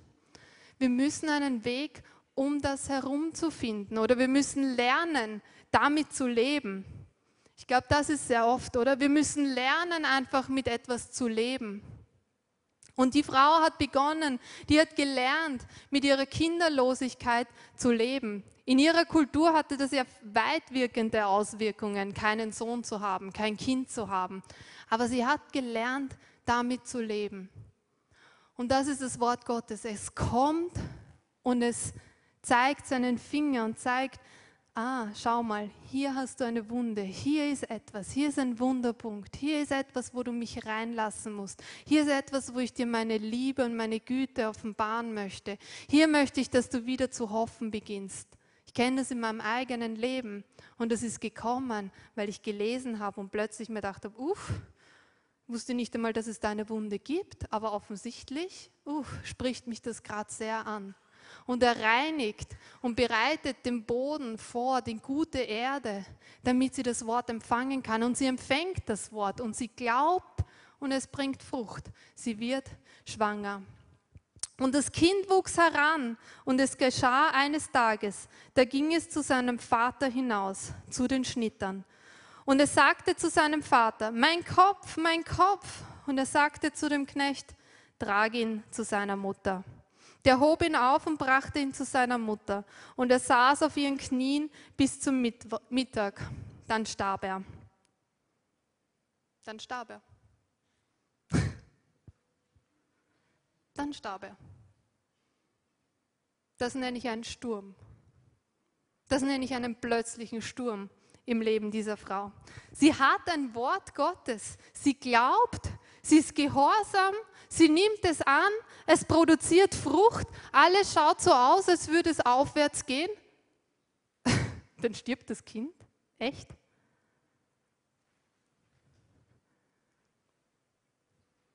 wir müssen einen Weg, um das herumzufinden oder wir müssen lernen, damit zu leben. Ich glaube, das ist sehr oft, oder? Wir müssen lernen, einfach mit etwas zu leben. Und die Frau hat begonnen, die hat gelernt, mit ihrer Kinderlosigkeit zu leben. In ihrer Kultur hatte das ja weitwirkende Auswirkungen, keinen Sohn zu haben, kein Kind zu haben. Aber sie hat gelernt, damit zu leben. Und das ist das Wort Gottes. Es kommt und es zeigt seinen Finger und zeigt, ah, schau mal, hier hast du eine Wunde, hier ist etwas, hier ist ein Wunderpunkt, hier ist etwas, wo du mich reinlassen musst, hier ist etwas, wo ich dir meine Liebe und meine Güte offenbaren möchte. Hier möchte ich, dass du wieder zu hoffen beginnst. Ich kenne das in meinem eigenen Leben und es ist gekommen, weil ich gelesen habe und plötzlich mir dachte, uff, wusste nicht einmal, dass es da eine Wunde gibt, aber offensichtlich, uff, spricht mich das gerade sehr an und er reinigt und bereitet den Boden vor, die gute Erde, damit sie das Wort empfangen kann. Und sie empfängt das Wort und sie glaubt und es bringt Frucht. Sie wird schwanger. Und das Kind wuchs heran und es geschah eines Tages, da ging es zu seinem Vater hinaus, zu den Schnittern. Und es sagte zu seinem Vater, mein Kopf, mein Kopf. Und er sagte zu dem Knecht, trag ihn zu seiner Mutter. Der hob ihn auf und brachte ihn zu seiner Mutter. Und er saß auf ihren Knien bis zum Mittag. Dann starb er. Dann starb er. Dann starb er. Das nenne ich einen Sturm. Das nenne ich einen plötzlichen Sturm im Leben dieser Frau. Sie hat ein Wort Gottes. Sie glaubt, sie ist gehorsam, sie nimmt es an, es produziert Frucht, alles schaut so aus, als würde es aufwärts gehen. Dann stirbt das Kind. Echt?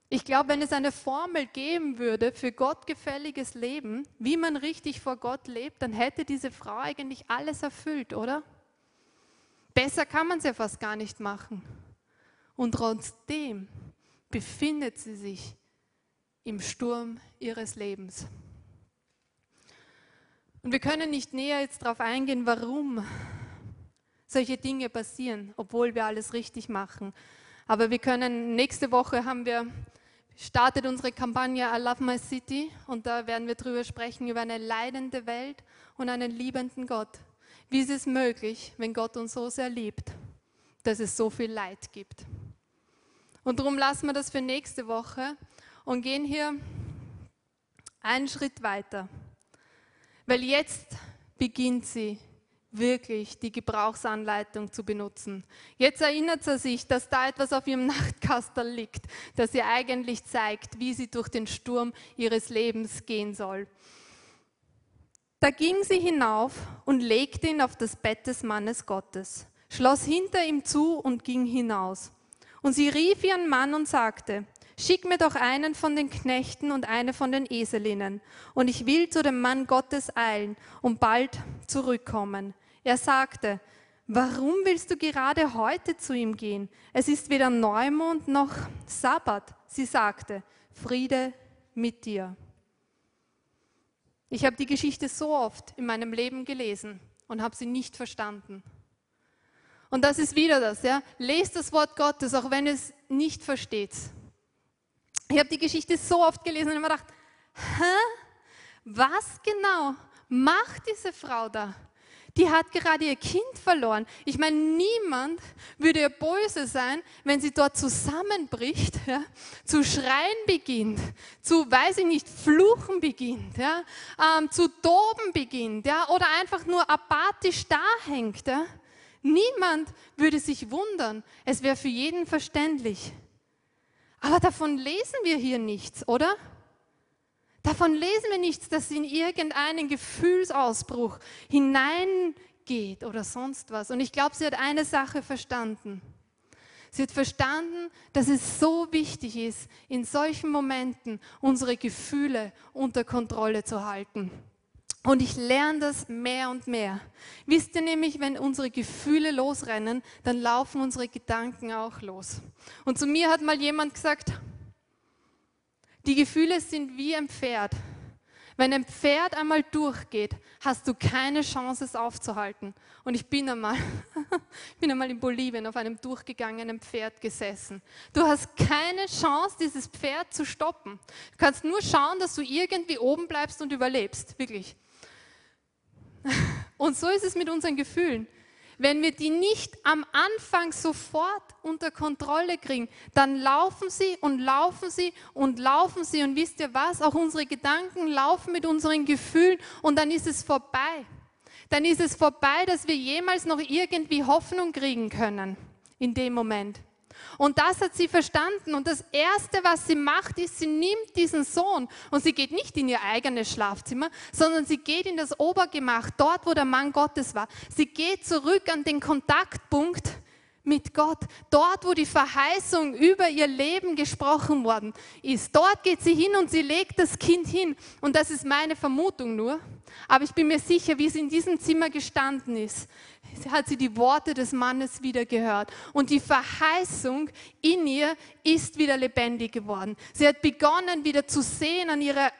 Ich glaube, wenn es eine Formel geben würde für gottgefälliges Leben, wie man richtig vor Gott lebt, dann hätte diese Frau eigentlich alles erfüllt, oder? Besser kann man es ja fast gar nicht machen. Und trotzdem befindet sie sich im Sturm ihres Lebens. Und wir können nicht näher jetzt darauf eingehen, warum solche Dinge passieren, obwohl wir alles richtig machen. Aber wir können, nächste Woche haben wir, startet unsere Kampagne I Love My City und da werden wir drüber sprechen, über eine leidende Welt und einen liebenden Gott. Wie ist es möglich, wenn Gott uns so sehr liebt, dass es so viel Leid gibt? Und darum lassen wir das für nächste Woche und gehen hier einen Schritt weiter. Weil jetzt beginnt sie wirklich die Gebrauchsanleitung zu benutzen. Jetzt erinnert sie sich, dass da etwas auf ihrem Nachtkastel liegt, das ihr eigentlich zeigt, wie sie durch den Sturm ihres Lebens gehen soll. Da ging sie hinauf und legte ihn auf das Bett des Mannes Gottes, schloss hinter ihm zu und ging hinaus. Und sie rief ihren Mann und sagte, Schick mir doch einen von den Knechten und eine von den Eselinnen, und ich will zu dem Mann Gottes eilen und bald zurückkommen. Er sagte, Warum willst du gerade heute zu ihm gehen? Es ist weder Neumond noch Sabbat. Sie sagte, Friede mit dir. Ich habe die Geschichte so oft in meinem Leben gelesen und habe sie nicht verstanden. Und das ist wieder das, ja. Lest das Wort Gottes, auch wenn es nicht versteht. Ich habe die Geschichte so oft gelesen und immer gedacht, hä? Was genau macht diese Frau da? Die hat gerade ihr Kind verloren. Ich meine, niemand würde ihr böse sein, wenn sie dort zusammenbricht, ja, zu schreien beginnt, zu, weiß ich nicht, fluchen beginnt, ja, ähm, zu toben beginnt, ja, oder einfach nur apathisch da hängt. Ja. Niemand würde sich wundern. Es wäre für jeden verständlich. Aber davon lesen wir hier nichts, oder? Davon lesen wir nichts, dass sie in irgendeinen Gefühlsausbruch hineingeht oder sonst was. Und ich glaube, sie hat eine Sache verstanden. Sie hat verstanden, dass es so wichtig ist, in solchen Momenten unsere Gefühle unter Kontrolle zu halten. Und ich lerne das mehr und mehr. Wisst ihr nämlich, wenn unsere Gefühle losrennen, dann laufen unsere Gedanken auch los. Und zu mir hat mal jemand gesagt, die Gefühle sind wie ein Pferd. Wenn ein Pferd einmal durchgeht, hast du keine Chance, es aufzuhalten. Und ich bin einmal, ich bin einmal in Bolivien auf einem durchgegangenen Pferd gesessen. Du hast keine Chance, dieses Pferd zu stoppen. Du kannst nur schauen, dass du irgendwie oben bleibst und überlebst. Wirklich. Und so ist es mit unseren Gefühlen. Wenn wir die nicht am Anfang sofort unter Kontrolle kriegen, dann laufen sie und laufen sie und laufen sie. Und wisst ihr was? Auch unsere Gedanken laufen mit unseren Gefühlen und dann ist es vorbei. Dann ist es vorbei, dass wir jemals noch irgendwie Hoffnung kriegen können in dem Moment. Und das hat sie verstanden. Und das Erste, was sie macht, ist, sie nimmt diesen Sohn und sie geht nicht in ihr eigenes Schlafzimmer, sondern sie geht in das Obergemach, dort, wo der Mann Gottes war. Sie geht zurück an den Kontaktpunkt mit Gott, dort, wo die Verheißung über ihr Leben gesprochen worden ist. Dort geht sie hin und sie legt das Kind hin. Und das ist meine Vermutung nur. Aber ich bin mir sicher, wie sie in diesem Zimmer gestanden ist, hat sie die Worte des Mannes wieder gehört. Und die Verheißung in ihr ist wieder lebendig geworden. Sie hat begonnen wieder zu sehen an ihrer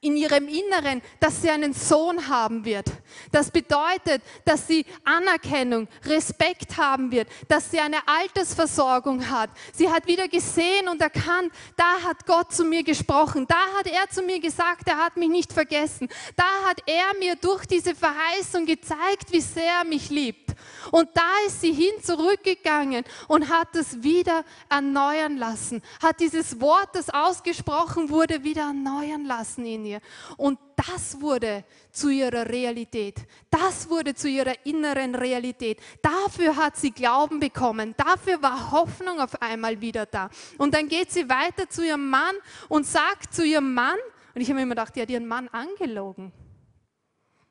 in ihrem Inneren, dass sie einen Sohn haben wird. Das bedeutet, dass sie Anerkennung, Respekt haben wird, dass sie eine Altersversorgung hat. Sie hat wieder gesehen und erkannt, da hat Gott zu mir gesprochen, da hat er zu mir gesagt, er hat mich nicht vergessen, da hat er mir durch diese Verheißung gezeigt, wie sehr er mich liebt. Und da ist sie hin zurückgegangen und hat es wieder erneuern lassen, hat dieses Wort, das ausgesprochen wurde, wieder erneuern lassen in ihr. Und das wurde zu ihrer Realität. Das wurde zu ihrer inneren Realität. Dafür hat sie Glauben bekommen. Dafür war Hoffnung auf einmal wieder da. Und dann geht sie weiter zu ihrem Mann und sagt zu ihrem Mann, und ich habe immer gedacht, die hat ihren Mann angelogen,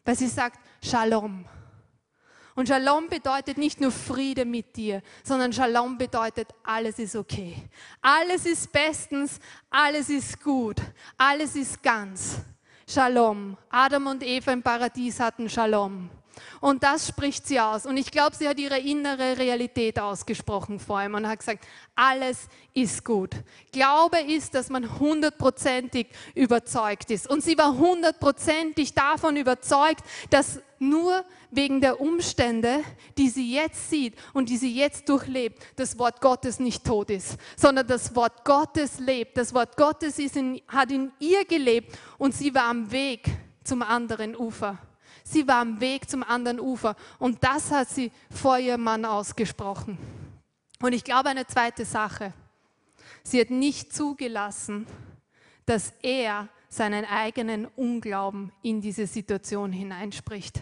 weil sie sagt, Shalom. Und Shalom bedeutet nicht nur Friede mit dir, sondern Shalom bedeutet, alles ist okay. Alles ist bestens, alles ist gut, alles ist ganz. Shalom. Adam und Eva im Paradies hatten Shalom. Und das spricht sie aus. Und ich glaube, sie hat ihre innere Realität ausgesprochen vor ihm und hat gesagt, alles ist gut. Glaube ist, dass man hundertprozentig überzeugt ist. Und sie war hundertprozentig davon überzeugt, dass nur wegen der Umstände, die sie jetzt sieht und die sie jetzt durchlebt, das Wort Gottes nicht tot ist, sondern das Wort Gottes lebt. Das Wort Gottes ist in, hat in ihr gelebt und sie war am Weg zum anderen Ufer. Sie war am Weg zum anderen Ufer und das hat sie vor ihrem Mann ausgesprochen. Und ich glaube eine zweite Sache. Sie hat nicht zugelassen, dass er seinen eigenen Unglauben in diese Situation hineinspricht.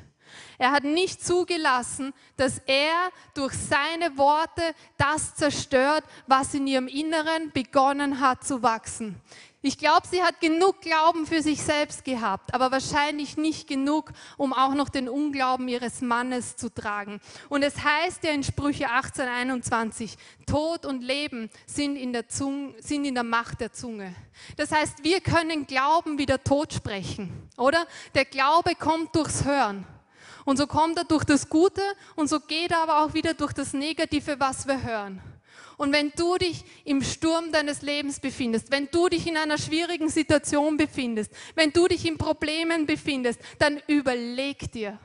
Er hat nicht zugelassen, dass er durch seine Worte das zerstört, was in ihrem Inneren begonnen hat zu wachsen. Ich glaube, sie hat genug Glauben für sich selbst gehabt, aber wahrscheinlich nicht genug, um auch noch den Unglauben ihres Mannes zu tragen. Und es heißt ja in Sprüche 18, 21, Tod und Leben sind in der, Zunge, sind in der Macht der Zunge. Das heißt, wir können Glauben wieder tot sprechen, oder? Der Glaube kommt durchs Hören. Und so kommt er durch das Gute und so geht er aber auch wieder durch das Negative, was wir hören. Und wenn du dich im Sturm deines Lebens befindest, wenn du dich in einer schwierigen Situation befindest, wenn du dich in Problemen befindest, dann überleg dir,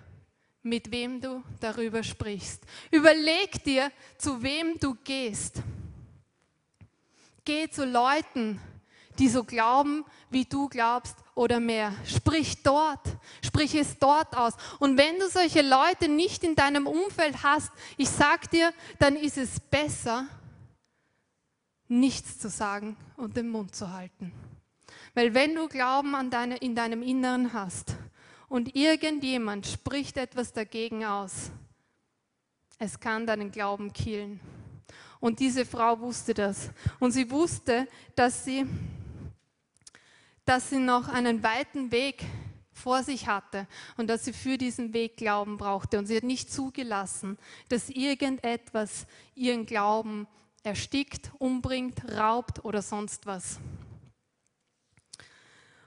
mit wem du darüber sprichst. Überleg dir, zu wem du gehst. Geh zu Leuten, die so glauben, wie du glaubst oder mehr. Sprich dort, sprich es dort aus. Und wenn du solche Leute nicht in deinem Umfeld hast, ich sag dir, dann ist es besser, nichts zu sagen und den Mund zu halten. Weil wenn du Glauben an deine, in deinem Inneren hast und irgendjemand spricht etwas dagegen aus, es kann deinen Glauben killen. Und diese Frau wusste das. Und sie wusste, dass sie dass sie noch einen weiten Weg vor sich hatte und dass sie für diesen Weg Glauben brauchte. Und sie hat nicht zugelassen, dass irgendetwas ihren Glauben erstickt, umbringt, raubt oder sonst was.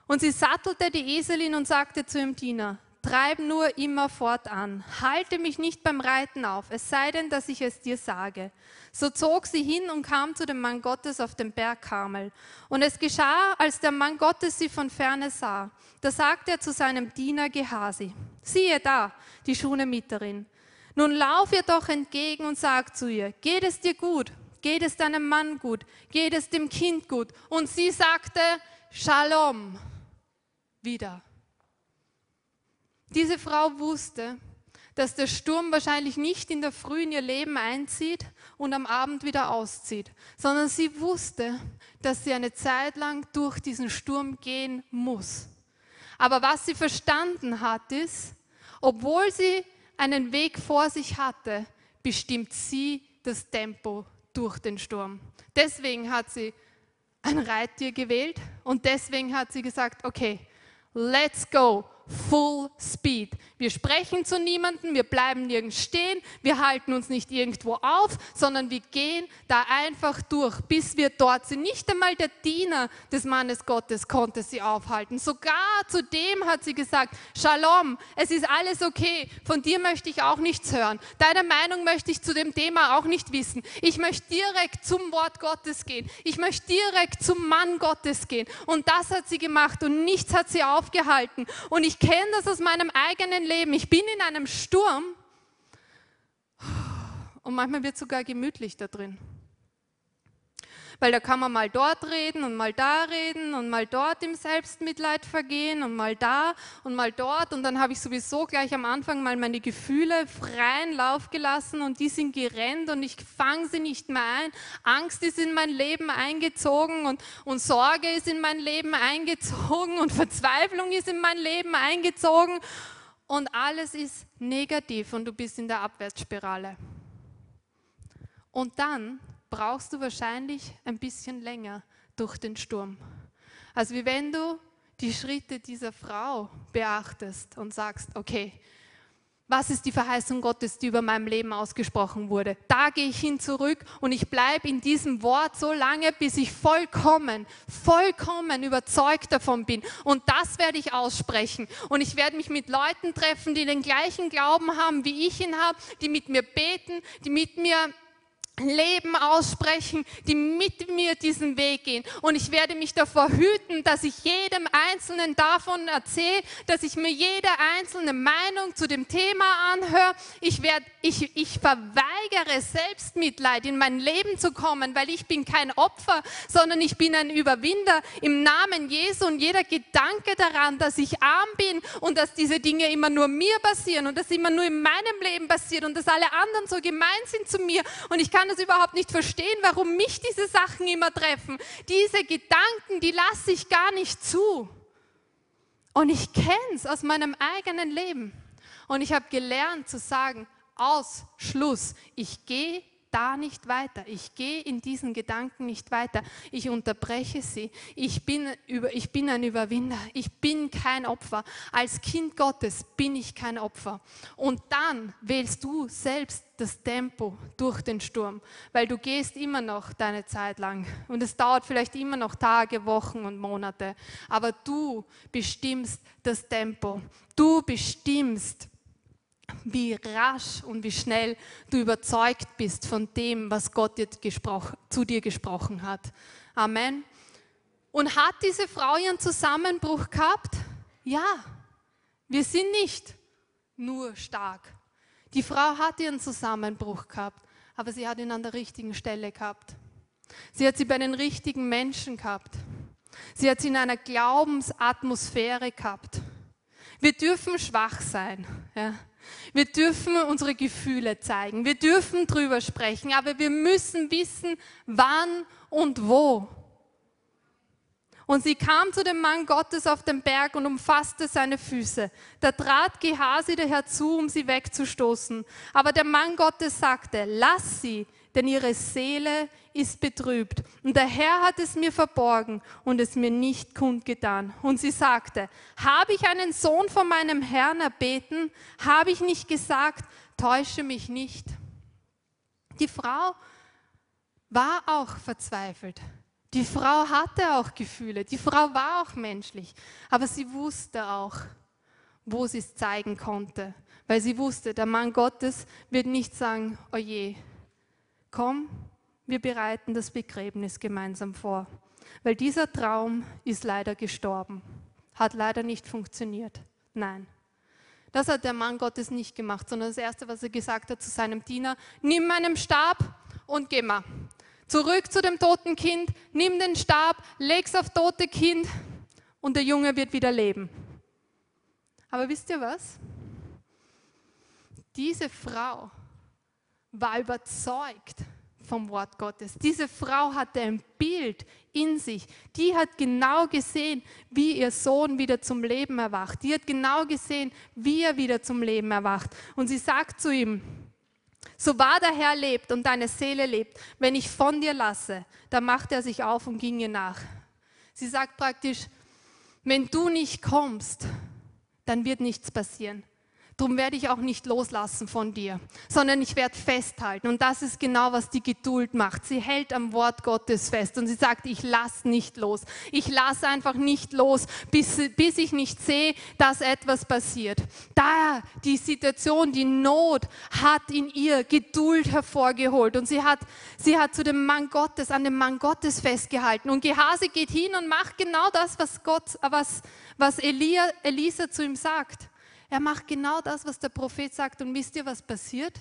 Und sie sattelte die Eselin und sagte zu ihrem Diener, treib nur immer fortan, halte mich nicht beim Reiten auf, es sei denn, dass ich es dir sage. So zog sie hin und kam zu dem Mann Gottes auf dem Berg Karmel. Und es geschah, als der Mann Gottes sie von ferne sah. Da sagte er zu seinem Diener Gehasi, siehe da, die Schunemiterin. Nun lauf ihr doch entgegen und sag zu ihr, geht es dir gut? Geht es deinem Mann gut? Geht es dem Kind gut? Und sie sagte, Shalom, wieder. Diese Frau wusste, dass der Sturm wahrscheinlich nicht in der Früh in ihr Leben einzieht und am Abend wieder auszieht, sondern sie wusste, dass sie eine Zeit lang durch diesen Sturm gehen muss. Aber was sie verstanden hat, ist, obwohl sie einen Weg vor sich hatte, bestimmt sie das Tempo durch den Sturm. Deswegen hat sie ein Reittier gewählt und deswegen hat sie gesagt, okay, let's go, Full Speed. Wir sprechen zu niemandem, wir bleiben nirgends stehen, wir halten uns nicht irgendwo auf, sondern wir gehen da einfach durch, bis wir dort sind. Nicht einmal der Diener des Mannes Gottes konnte sie aufhalten. Sogar zu dem hat sie gesagt, Shalom, es ist alles okay, von dir möchte ich auch nichts hören. Deine Meinung möchte ich zu dem Thema auch nicht wissen. Ich möchte direkt zum Wort Gottes gehen. Ich möchte direkt zum Mann Gottes gehen. Und das hat sie gemacht und nichts hat sie aufgehalten. Und ich kenne das aus meinem eigenen Leben. Ich bin in einem Sturm und manchmal wird es sogar gemütlich da drin. Weil da kann man mal dort reden und mal da reden und mal dort im Selbstmitleid vergehen und mal da und mal dort. Und dann habe ich sowieso gleich am Anfang mal meine Gefühle freien Lauf gelassen und die sind gerannt und ich fange sie nicht mehr ein. Angst ist in mein Leben eingezogen und, und Sorge ist in mein Leben eingezogen und Verzweiflung ist in mein Leben eingezogen und alles ist negativ und du bist in der Abwärtsspirale. Und dann brauchst du wahrscheinlich ein bisschen länger durch den Sturm. Also wie wenn du die Schritte dieser Frau beachtest und sagst, okay, was ist die Verheißung Gottes, die über meinem Leben ausgesprochen wurde? Da gehe ich hin zurück und ich bleibe in diesem Wort so lange, bis ich vollkommen, vollkommen überzeugt davon bin. Und das werde ich aussprechen. Und ich werde mich mit Leuten treffen, die den gleichen Glauben haben, wie ich ihn habe, die mit mir beten, die mit mir Leben aussprechen, die mit mir diesen Weg gehen. Und ich werde mich davor hüten, dass ich jedem Einzelnen davon erzähle, dass ich mir jede einzelne Meinung zu dem Thema anhöre. Ich, werde, ich, ich verweigere Selbstmitleid in mein Leben zu kommen, weil ich bin kein Opfer, sondern ich bin ein Überwinder im Namen Jesu. Und jeder Gedanke daran, dass ich arm bin und dass diese Dinge immer nur mir passieren und dass immer nur in meinem Leben passiert und dass alle anderen so gemein sind zu mir und ich kann es überhaupt nicht verstehen, warum mich diese Sachen immer treffen. Diese Gedanken, die lasse ich gar nicht zu. Und ich kenne es aus meinem eigenen Leben. Und ich habe gelernt zu sagen, aus, Schluss, ich gehe da nicht weiter. Ich gehe in diesen Gedanken nicht weiter. Ich unterbreche sie. Ich bin, über, ich bin ein Überwinder. Ich bin kein Opfer. Als Kind Gottes bin ich kein Opfer. Und dann wählst du selbst das Tempo durch den Sturm, weil du gehst immer noch deine Zeit lang. Und es dauert vielleicht immer noch Tage, Wochen und Monate. Aber du bestimmst das Tempo. Du bestimmst, wie rasch und wie schnell du überzeugt bist von dem, was Gott dir zu dir gesprochen hat. Amen. Und hat diese Frau ihren Zusammenbruch gehabt? Ja, wir sind nicht nur stark. Die Frau hat ihren Zusammenbruch gehabt, aber sie hat ihn an der richtigen Stelle gehabt. Sie hat sie bei den richtigen Menschen gehabt. Sie hat sie in einer Glaubensatmosphäre gehabt. Wir dürfen schwach sein. Ja. Wir dürfen unsere Gefühle zeigen. Wir dürfen drüber sprechen, aber wir müssen wissen, wann und wo. Und sie kam zu dem Mann Gottes auf dem Berg und umfasste seine Füße. Da trat Gehasi herzu, um sie wegzustoßen. Aber der Mann Gottes sagte, lass sie, denn ihre Seele ist betrübt. Und der Herr hat es mir verborgen und es mir nicht kundgetan. Und sie sagte, habe ich einen Sohn von meinem Herrn erbeten? Habe ich nicht gesagt, täusche mich nicht? Die Frau war auch verzweifelt. Die Frau hatte auch Gefühle. Die Frau war auch menschlich. Aber sie wusste auch, wo sie es zeigen konnte. Weil sie wusste, der Mann Gottes wird nicht sagen, oje, oh komm, wir bereiten das Begräbnis gemeinsam vor. Weil dieser Traum ist leider gestorben, hat leider nicht funktioniert. Nein. Das hat der Mann Gottes nicht gemacht, sondern das Erste, was er gesagt hat zu seinem Diener, nimm meinen Stab und geh mal. Zurück zu dem toten Kind, nimm den Stab, leg's auf tote Kind und der Junge wird wieder leben. Aber wisst ihr was? Diese Frau war überzeugt vom Wort Gottes. Diese Frau hatte ein Bild in sich. Die hat genau gesehen, wie ihr Sohn wieder zum Leben erwacht. Die hat genau gesehen, wie er wieder zum Leben erwacht. Und sie sagt zu ihm, so wahr der Herr lebt und deine Seele lebt, wenn ich von dir lasse, dann machte er sich auf und ging ihr nach. Sie sagt praktisch, wenn du nicht kommst, dann wird nichts passieren. Darum werde ich auch nicht loslassen von dir, sondern ich werde festhalten. Und das ist genau, was die Geduld macht. Sie hält am Wort Gottes fest und sie sagt, ich lasse nicht los. Ich lasse einfach nicht los, bis, bis ich nicht sehe, dass etwas passiert. Da die Situation, die Not hat in ihr Geduld hervorgeholt und sie hat, sie hat zu dem Mann Gottes, an dem Mann Gottes festgehalten. Und Gehase geht hin und macht genau das, was Gott, was, was Elia, Elisa zu ihm sagt. Er macht genau das, was der Prophet sagt. Und wisst ihr, was passiert?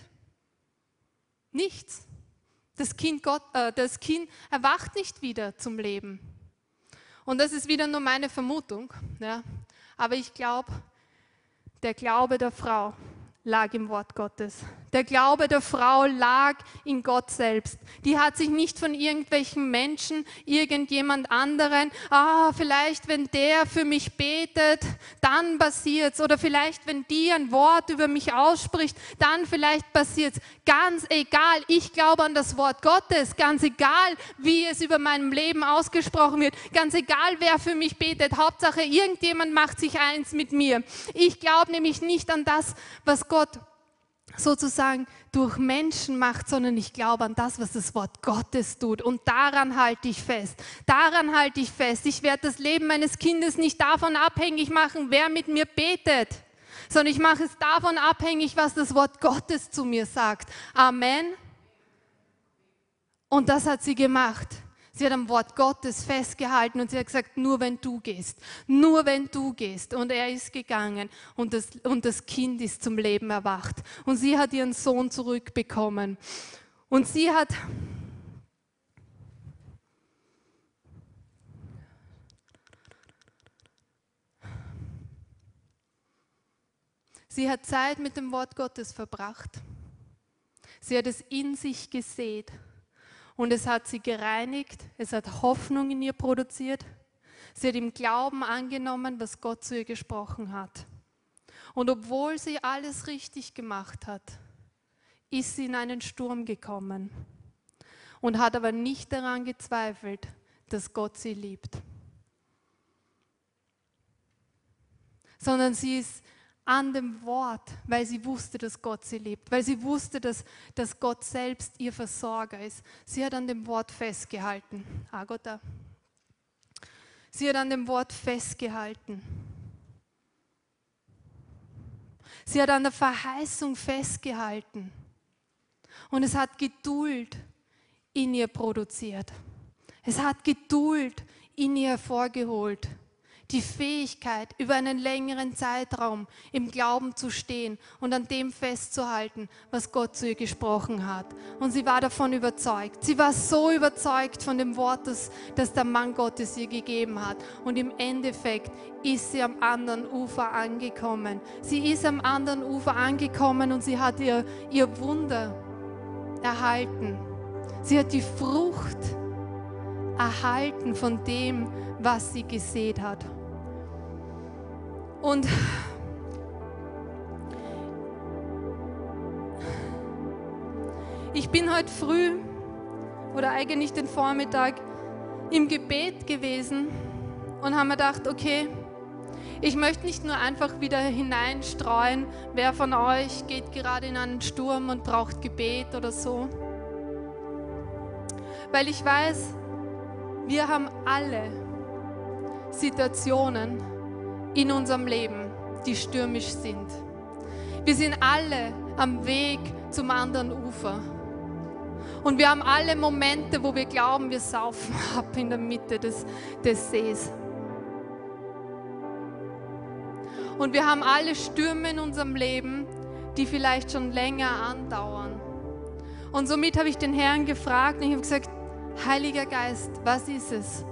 Nichts. Das Kind, Gott, äh, das kind erwacht nicht wieder zum Leben. Und das ist wieder nur meine Vermutung. Ja. Aber ich glaube, der Glaube der Frau lag im Wort Gottes. Der Glaube der Frau lag in Gott selbst. Die hat sich nicht von irgendwelchen Menschen, irgendjemand anderen, ah, vielleicht wenn der für mich betet, dann passiert's. Oder vielleicht wenn die ein Wort über mich ausspricht, dann vielleicht passiert's. Ganz egal, ich glaube an das Wort Gottes. Ganz egal, wie es über meinem Leben ausgesprochen wird. Ganz egal, wer für mich betet. Hauptsache, irgendjemand macht sich eins mit mir. Ich glaube nämlich nicht an das, was Gott sozusagen durch Menschen macht, sondern ich glaube an das, was das Wort Gottes tut. Und daran halte ich fest. Daran halte ich fest. Ich werde das Leben meines Kindes nicht davon abhängig machen, wer mit mir betet, sondern ich mache es davon abhängig, was das Wort Gottes zu mir sagt. Amen. Und das hat sie gemacht. Sie hat am Wort Gottes festgehalten und sie hat gesagt, nur wenn du gehst, nur wenn du gehst. Und er ist gegangen und das, und das Kind ist zum Leben erwacht. Und sie hat ihren Sohn zurückbekommen. Und sie hat... Sie hat Zeit mit dem Wort Gottes verbracht. Sie hat es in sich gesät und es hat sie gereinigt, es hat Hoffnung in ihr produziert. Sie hat im Glauben angenommen, was Gott zu ihr gesprochen hat. Und obwohl sie alles richtig gemacht hat, ist sie in einen Sturm gekommen und hat aber nicht daran gezweifelt, dass Gott sie liebt. Sondern sie ist an dem Wort, weil sie wusste, dass Gott sie liebt, weil sie wusste, dass, dass Gott selbst ihr Versorger ist. Sie hat an dem Wort festgehalten. Agota. Sie hat an dem Wort festgehalten. Sie hat an der Verheißung festgehalten. Und es hat Geduld in ihr produziert. Es hat Geduld in ihr hervorgeholt. Die Fähigkeit, über einen längeren Zeitraum im Glauben zu stehen und an dem festzuhalten, was Gott zu ihr gesprochen hat. Und sie war davon überzeugt. Sie war so überzeugt von dem Wort, das, das der Mann Gottes ihr gegeben hat. Und im Endeffekt ist sie am anderen Ufer angekommen. Sie ist am anderen Ufer angekommen und sie hat ihr, ihr Wunder erhalten. Sie hat die Frucht erhalten von dem, was sie gesät hat. Und ich bin heute früh oder eigentlich den Vormittag im Gebet gewesen und habe mir gedacht, okay, ich möchte nicht nur einfach wieder hineinstreuen, wer von euch geht gerade in einen Sturm und braucht Gebet oder so. Weil ich weiß, wir haben alle Situationen in unserem Leben, die stürmisch sind. Wir sind alle am Weg zum anderen Ufer. Und wir haben alle Momente, wo wir glauben, wir saufen ab in der Mitte des, des Sees. Und wir haben alle Stürme in unserem Leben, die vielleicht schon länger andauern. Und somit habe ich den Herrn gefragt und ich habe gesagt, Heiliger Geist, was ist es?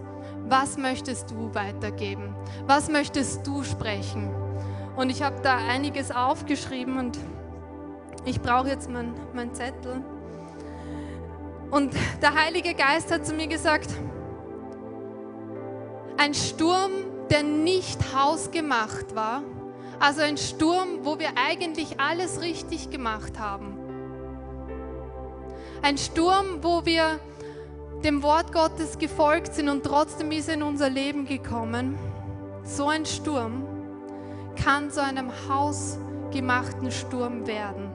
Was möchtest du weitergeben? Was möchtest du sprechen? Und ich habe da einiges aufgeschrieben und ich brauche jetzt meinen mein Zettel. Und der Heilige Geist hat zu mir gesagt, ein Sturm, der nicht hausgemacht war, also ein Sturm, wo wir eigentlich alles richtig gemacht haben. Ein Sturm, wo wir dem Wort Gottes gefolgt sind und trotzdem ist in unser Leben gekommen, so ein Sturm kann zu einem hausgemachten Sturm werden,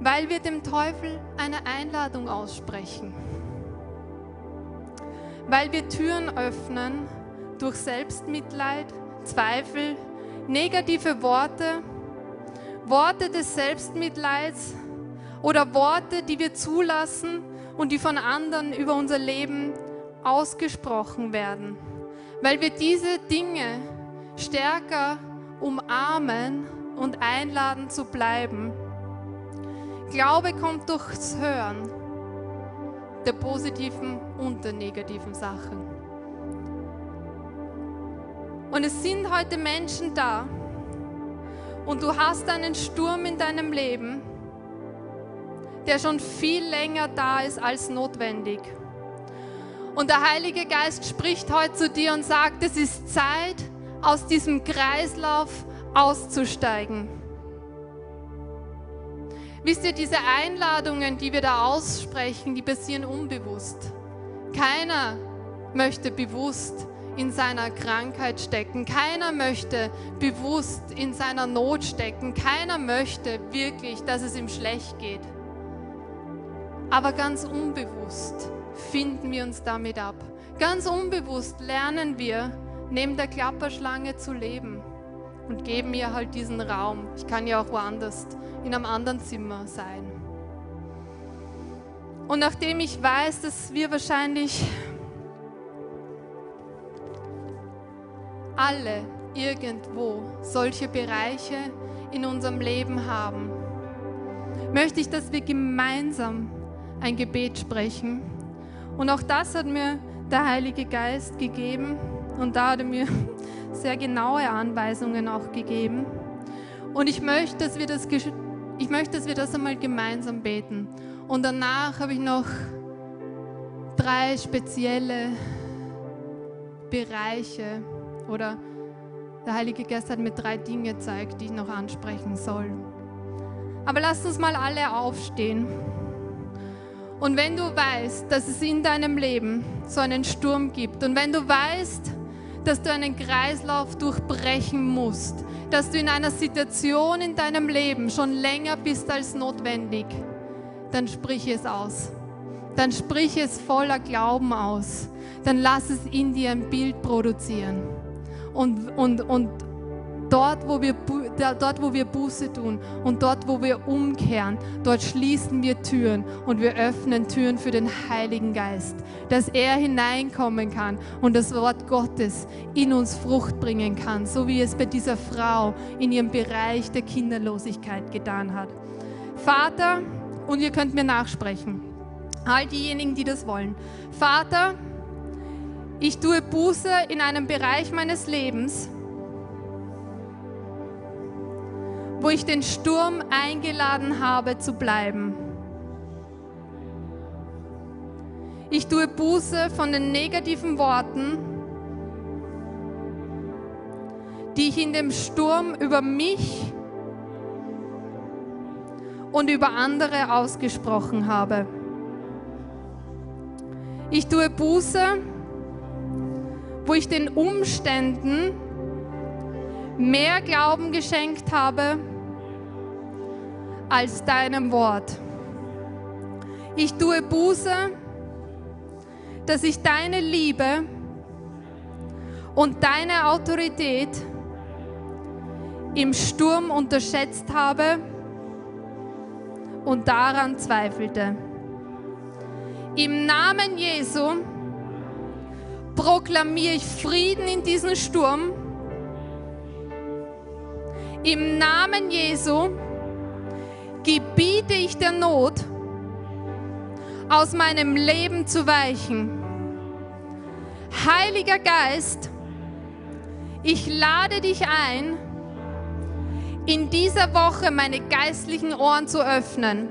weil wir dem Teufel eine Einladung aussprechen, weil wir Türen öffnen durch Selbstmitleid, Zweifel, negative Worte, Worte des Selbstmitleids oder Worte, die wir zulassen, und die von anderen über unser Leben ausgesprochen werden, weil wir diese Dinge stärker umarmen und einladen zu bleiben. Glaube kommt durchs Hören der positiven und der negativen Sachen. Und es sind heute Menschen da und du hast einen Sturm in deinem Leben der schon viel länger da ist als notwendig. Und der Heilige Geist spricht heute zu dir und sagt, es ist Zeit, aus diesem Kreislauf auszusteigen. Wisst ihr, diese Einladungen, die wir da aussprechen, die passieren unbewusst. Keiner möchte bewusst in seiner Krankheit stecken. Keiner möchte bewusst in seiner Not stecken. Keiner möchte wirklich, dass es ihm schlecht geht. Aber ganz unbewusst finden wir uns damit ab. Ganz unbewusst lernen wir, neben der Klapperschlange zu leben und geben ihr halt diesen Raum. Ich kann ja auch woanders, in einem anderen Zimmer sein. Und nachdem ich weiß, dass wir wahrscheinlich alle irgendwo solche Bereiche in unserem Leben haben, möchte ich, dass wir gemeinsam ein Gebet sprechen. Und auch das hat mir der Heilige Geist gegeben und da hat er mir sehr genaue Anweisungen auch gegeben. Und ich möchte, dass wir das, ich möchte, dass wir das einmal gemeinsam beten. Und danach habe ich noch drei spezielle Bereiche oder der Heilige Geist hat mir drei Dinge gezeigt, die ich noch ansprechen soll. Aber lasst uns mal alle aufstehen. Und wenn du weißt, dass es in deinem Leben so einen Sturm gibt und wenn du weißt, dass du einen Kreislauf durchbrechen musst, dass du in einer Situation in deinem Leben schon länger bist als notwendig, dann sprich es aus. Dann sprich es voller Glauben aus. Dann lass es in dir ein Bild produzieren. Und, und, und Dort wo, wir, dort, wo wir Buße tun und dort, wo wir umkehren, dort schließen wir Türen und wir öffnen Türen für den Heiligen Geist, dass er hineinkommen kann und das Wort Gottes in uns Frucht bringen kann, so wie es bei dieser Frau in ihrem Bereich der Kinderlosigkeit getan hat. Vater, und ihr könnt mir nachsprechen, all diejenigen, die das wollen. Vater, ich tue Buße in einem Bereich meines Lebens, wo ich den Sturm eingeladen habe zu bleiben. Ich tue Buße von den negativen Worten, die ich in dem Sturm über mich und über andere ausgesprochen habe. Ich tue Buße, wo ich den Umständen mehr Glauben geschenkt habe als deinem Wort. Ich tue Buße, dass ich deine Liebe und deine Autorität im Sturm unterschätzt habe und daran zweifelte. Im Namen Jesu proklamiere ich Frieden in diesen Sturm. Im Namen Jesu gebiete ich der Not, aus meinem Leben zu weichen. Heiliger Geist, ich lade dich ein, in dieser Woche meine geistlichen Ohren zu öffnen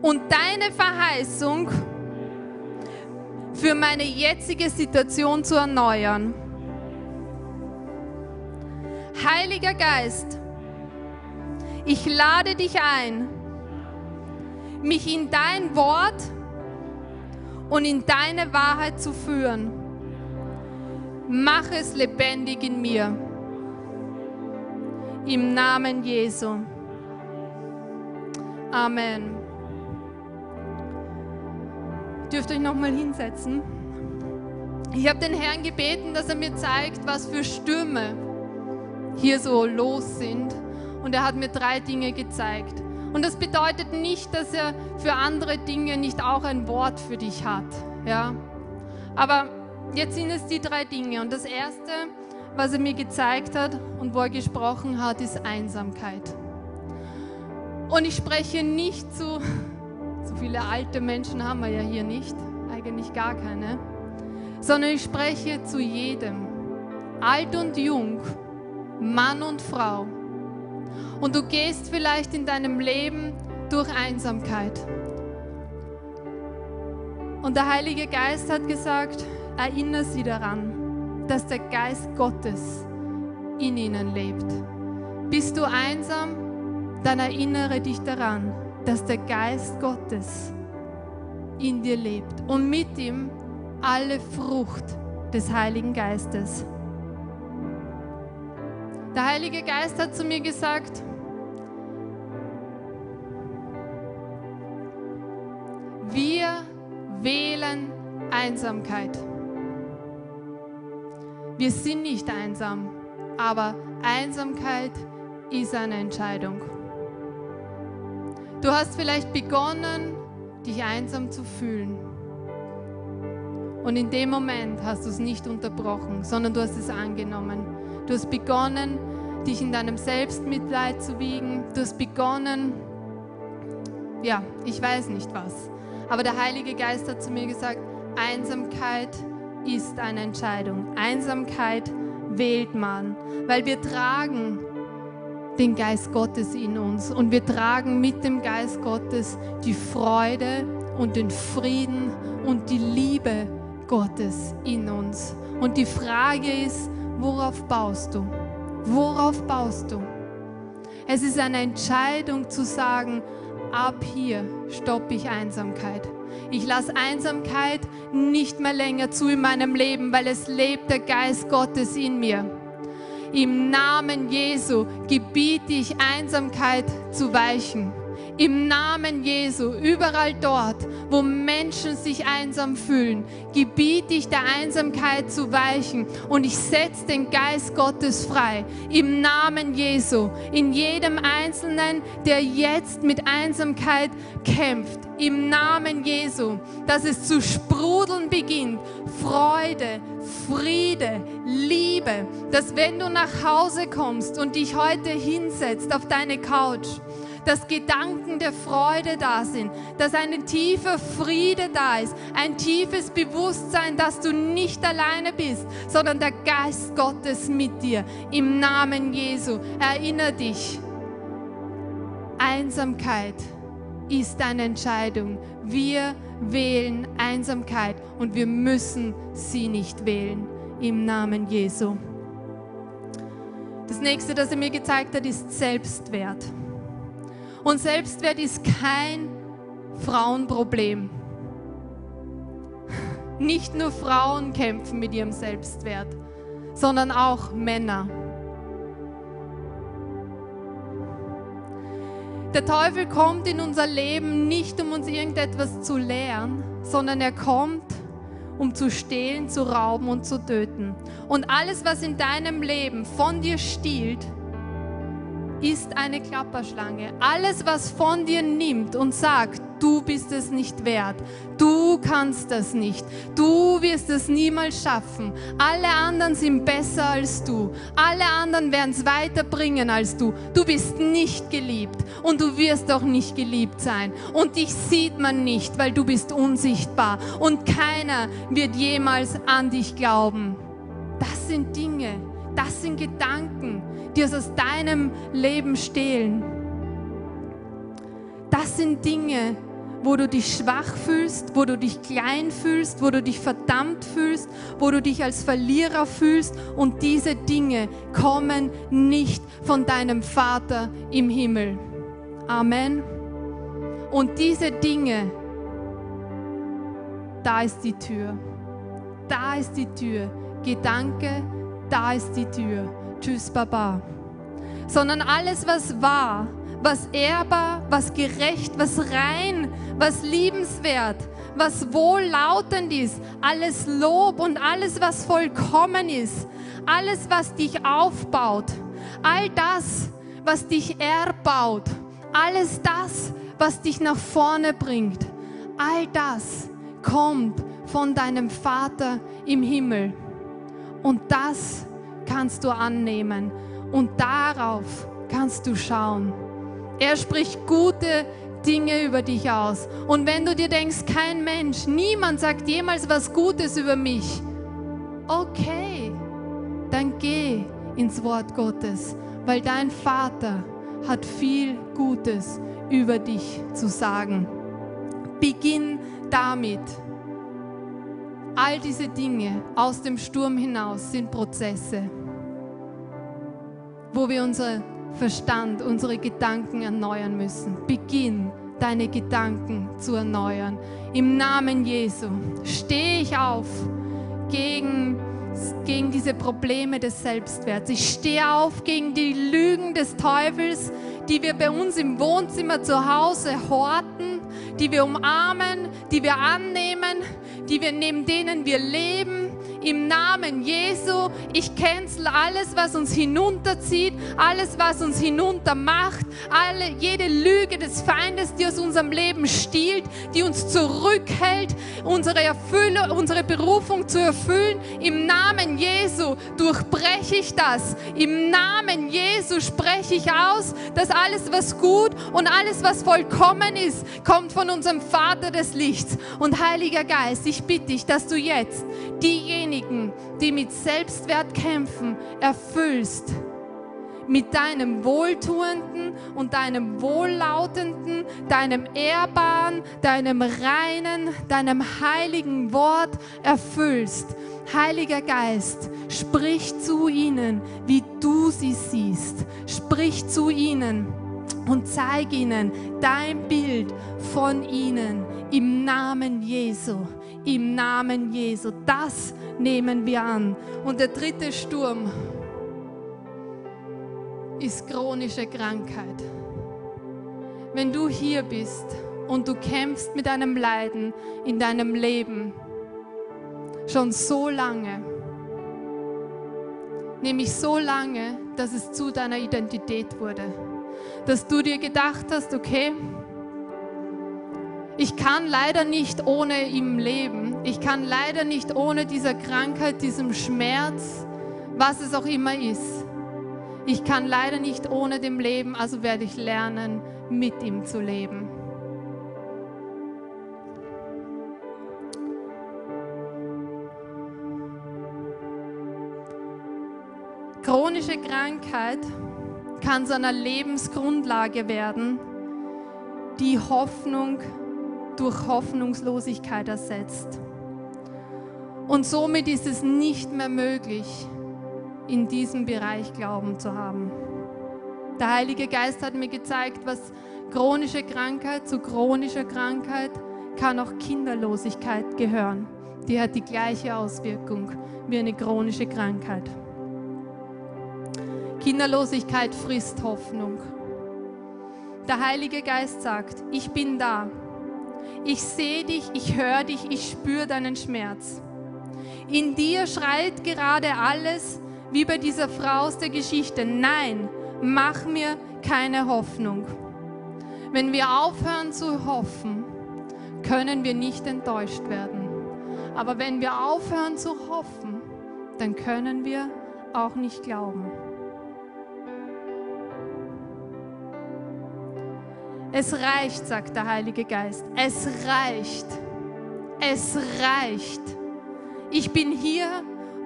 und deine Verheißung für meine jetzige Situation zu erneuern. Heiliger Geist, ich lade dich ein, mich in dein Wort und in deine Wahrheit zu führen. Mach es lebendig in mir. Im Namen Jesu. Amen. Dürft euch noch mal hinsetzen. Ich habe den Herrn gebeten, dass er mir zeigt, was für Stürme hier so los sind und er hat mir drei Dinge gezeigt. Und das bedeutet nicht, dass er für andere Dinge nicht auch ein Wort für dich hat. Ja? Aber jetzt sind es die drei Dinge. Und das erste, was er mir gezeigt hat und wo er gesprochen hat, ist Einsamkeit. Und ich spreche nicht zu, so viele alte Menschen haben wir ja hier nicht, eigentlich gar keine, sondern ich spreche zu jedem, alt und jung, Mann und Frau und du gehst vielleicht in deinem Leben durch Einsamkeit. Und der Heilige Geist hat gesagt, erinnere sie daran, dass der Geist Gottes in ihnen lebt. Bist du einsam, dann erinnere dich daran, dass der Geist Gottes in dir lebt und mit ihm alle Frucht des Heiligen Geistes. Der Heilige Geist hat zu mir gesagt, wir wählen Einsamkeit. Wir sind nicht einsam, aber Einsamkeit ist eine Entscheidung. Du hast vielleicht begonnen, dich einsam zu fühlen. Und in dem Moment hast du es nicht unterbrochen, sondern du hast es angenommen. Du hast begonnen, dich in deinem Selbstmitleid zu wiegen. Du hast begonnen, ja, ich weiß nicht was. Aber der Heilige Geist hat zu mir gesagt, Einsamkeit ist eine Entscheidung. Einsamkeit wählt man, weil wir tragen den Geist Gottes in uns und wir tragen mit dem Geist Gottes die Freude und den Frieden und die Liebe Gottes in uns. Und die Frage ist, Worauf baust du? Worauf baust du? Es ist eine Entscheidung zu sagen, ab hier stoppe ich Einsamkeit. Ich lasse Einsamkeit nicht mehr länger zu in meinem Leben, weil es lebt der Geist Gottes in mir. Im Namen Jesu gebiete ich Einsamkeit zu weichen. Im Namen Jesu, überall dort, wo Menschen sich einsam fühlen, gebiete ich der Einsamkeit zu weichen und ich setze den Geist Gottes frei. Im Namen Jesu, in jedem Einzelnen, der jetzt mit Einsamkeit kämpft. Im Namen Jesu, dass es zu sprudeln beginnt. Freude, Friede, Liebe, dass wenn du nach Hause kommst und dich heute hinsetzt auf deine Couch, dass Gedanken der Freude da sind, dass ein tiefer Friede da ist, ein tiefes Bewusstsein, dass du nicht alleine bist, sondern der Geist Gottes mit dir. Im Namen Jesu, erinnere dich. Einsamkeit ist eine Entscheidung. Wir wählen Einsamkeit und wir müssen sie nicht wählen. Im Namen Jesu. Das nächste, das er mir gezeigt hat, ist Selbstwert. Und Selbstwert ist kein Frauenproblem. Nicht nur Frauen kämpfen mit ihrem Selbstwert, sondern auch Männer. Der Teufel kommt in unser Leben nicht, um uns irgendetwas zu lehren, sondern er kommt, um zu stehlen, zu rauben und zu töten. Und alles, was in deinem Leben von dir stiehlt, ist eine Klapperschlange. Alles, was von dir nimmt und sagt, du bist es nicht wert, du kannst das nicht, du wirst es niemals schaffen, alle anderen sind besser als du, alle anderen werden es weiterbringen als du, du bist nicht geliebt und du wirst auch nicht geliebt sein und dich sieht man nicht, weil du bist unsichtbar und keiner wird jemals an dich glauben. Das sind Dinge, das sind Gedanken, die es aus deinem Leben stehlen. Das sind Dinge, wo du dich schwach fühlst, wo du dich klein fühlst, wo du dich verdammt fühlst, wo du dich als Verlierer fühlst. Und diese Dinge kommen nicht von deinem Vater im Himmel. Amen. Und diese Dinge, da ist die Tür. Da ist die Tür. Gedanke, da ist die Tür. Tschüss, Baba. Sondern alles, was wahr, was ehrbar, was gerecht, was rein, was liebenswert, was wohllautend ist, alles Lob und alles, was vollkommen ist, alles, was dich aufbaut, all das, was dich erbaut, alles das, was dich nach vorne bringt, all das kommt von deinem Vater im Himmel. Und das kannst du annehmen und darauf kannst du schauen. Er spricht gute Dinge über dich aus. Und wenn du dir denkst, kein Mensch, niemand sagt jemals was Gutes über mich, okay, dann geh ins Wort Gottes, weil dein Vater hat viel Gutes über dich zu sagen. Beginn damit. All diese Dinge aus dem Sturm hinaus sind Prozesse, wo wir unseren Verstand, unsere Gedanken erneuern müssen. Beginn deine Gedanken zu erneuern. Im Namen Jesu stehe ich auf gegen, gegen diese Probleme des Selbstwerts. Ich stehe auf gegen die Lügen des Teufels, die wir bei uns im Wohnzimmer zu Hause horten, die wir umarmen, die wir annehmen, die wir neben denen wir leben. Im Namen Jesu, ich cancel alles, was uns hinunterzieht, alles, was uns hinuntermacht, alle, jede Lüge des Feindes, die aus unserem Leben stiehlt, die uns zurückhält, unsere, Erfüllung, unsere Berufung zu erfüllen. Im Namen Jesu durchbreche ich das. Im Namen Jesu spreche ich aus, dass alles, was gut und alles, was vollkommen ist, kommt von unserem Vater des Lichts. Und Heiliger Geist, ich bitte dich, dass du jetzt diejenigen, die mit Selbstwert kämpfen, erfüllst mit deinem wohltuenden und deinem wohllautenden, deinem ehrbaren, deinem reinen, deinem heiligen Wort erfüllst. Heiliger Geist, sprich zu ihnen, wie du sie siehst. Sprich zu ihnen und zeig ihnen dein Bild von ihnen im Namen Jesu. Im Namen Jesu. Das nehmen wir an. Und der dritte Sturm ist chronische Krankheit. wenn du hier bist und du kämpfst mit einem Leiden in deinem Leben schon so lange, nämlich so lange, dass es zu deiner Identität wurde, dass du dir gedacht hast, okay, ich kann leider nicht ohne ihm leben. Ich kann leider nicht ohne dieser Krankheit, diesem Schmerz, was es auch immer ist. Ich kann leider nicht ohne dem leben, also werde ich lernen, mit ihm zu leben. Chronische Krankheit kann zu einer Lebensgrundlage werden, die Hoffnung durch Hoffnungslosigkeit ersetzt. Und somit ist es nicht mehr möglich, in diesem Bereich Glauben zu haben. Der Heilige Geist hat mir gezeigt, was chronische Krankheit zu chronischer Krankheit kann auch Kinderlosigkeit gehören. Die hat die gleiche Auswirkung wie eine chronische Krankheit. Kinderlosigkeit frisst Hoffnung. Der Heilige Geist sagt, ich bin da. Ich sehe dich, ich höre dich, ich spüre deinen Schmerz. In dir schreit gerade alles, wie bei dieser Frau aus der Geschichte. Nein, mach mir keine Hoffnung. Wenn wir aufhören zu hoffen, können wir nicht enttäuscht werden. Aber wenn wir aufhören zu hoffen, dann können wir auch nicht glauben. Es reicht, sagt der Heilige Geist. Es reicht. Es reicht. Ich bin hier,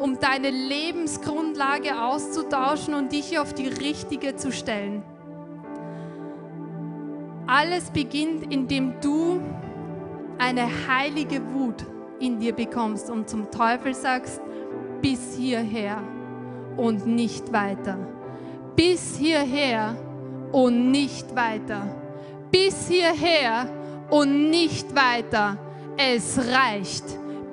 um deine Lebensgrundlage auszutauschen und dich auf die richtige zu stellen. Alles beginnt, indem du eine heilige Wut in dir bekommst und zum Teufel sagst, bis hierher und nicht weiter. Bis hierher und nicht weiter bis hierher und nicht weiter. Es reicht.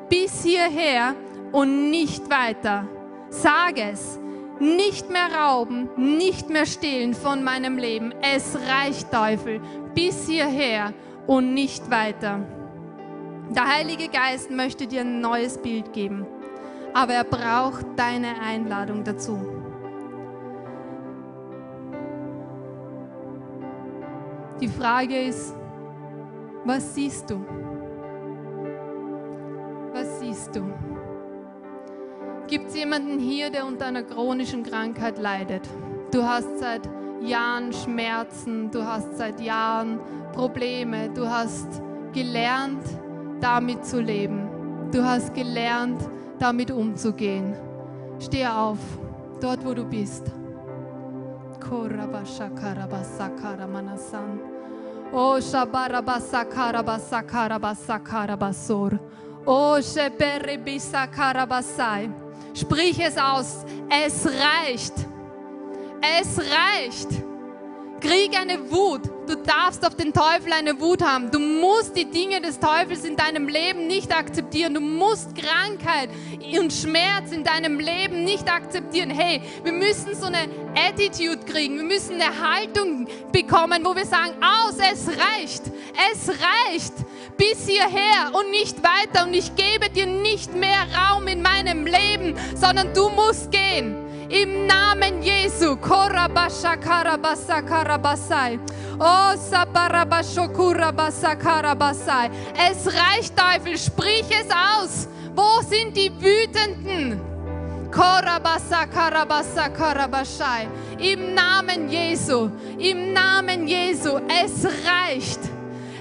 Bis hierher und nicht weiter. Sag es. Nicht mehr rauben, nicht mehr stehlen von meinem Leben. Es reicht, Teufel. Bis hierher und nicht weiter. Der Heilige Geist möchte dir ein neues Bild geben, aber er braucht deine Einladung dazu. Die Frage ist, was siehst du? Was siehst du? Gibt es jemanden hier, der unter einer chronischen Krankheit leidet? Du hast seit Jahren Schmerzen, du hast seit Jahren Probleme, du hast gelernt, damit zu leben. Du hast gelernt, damit umzugehen. Steh auf, dort wo du bist. Oh, Shabarabasakarabasakarabasakarabassor. Oh, Sheperibisakarabassai. Sprich es aus. Es reicht. Es reicht. Krieg eine Wut. Du darfst auf den Teufel eine Wut haben. Du musst die Dinge des Teufels in deinem Leben nicht akzeptieren. Du musst Krankheit und Schmerz in deinem Leben nicht akzeptieren. Hey, wir müssen so eine Attitude kriegen. Wir müssen eine Haltung bekommen, wo wir sagen, aus, es reicht. Es reicht bis hierher und nicht weiter. Und ich gebe dir nicht mehr Raum in meinem Leben, sondern du musst gehen. Im Namen Jesu. Korabasha karabasa karabasai. Oh, sabarabashokura basakarabasai. Es reicht, Teufel. Sprich es aus. Wo sind die Wütenden? Korabasa karabasa karabashai. Im Namen Jesu. Im Namen Jesu. Es reicht.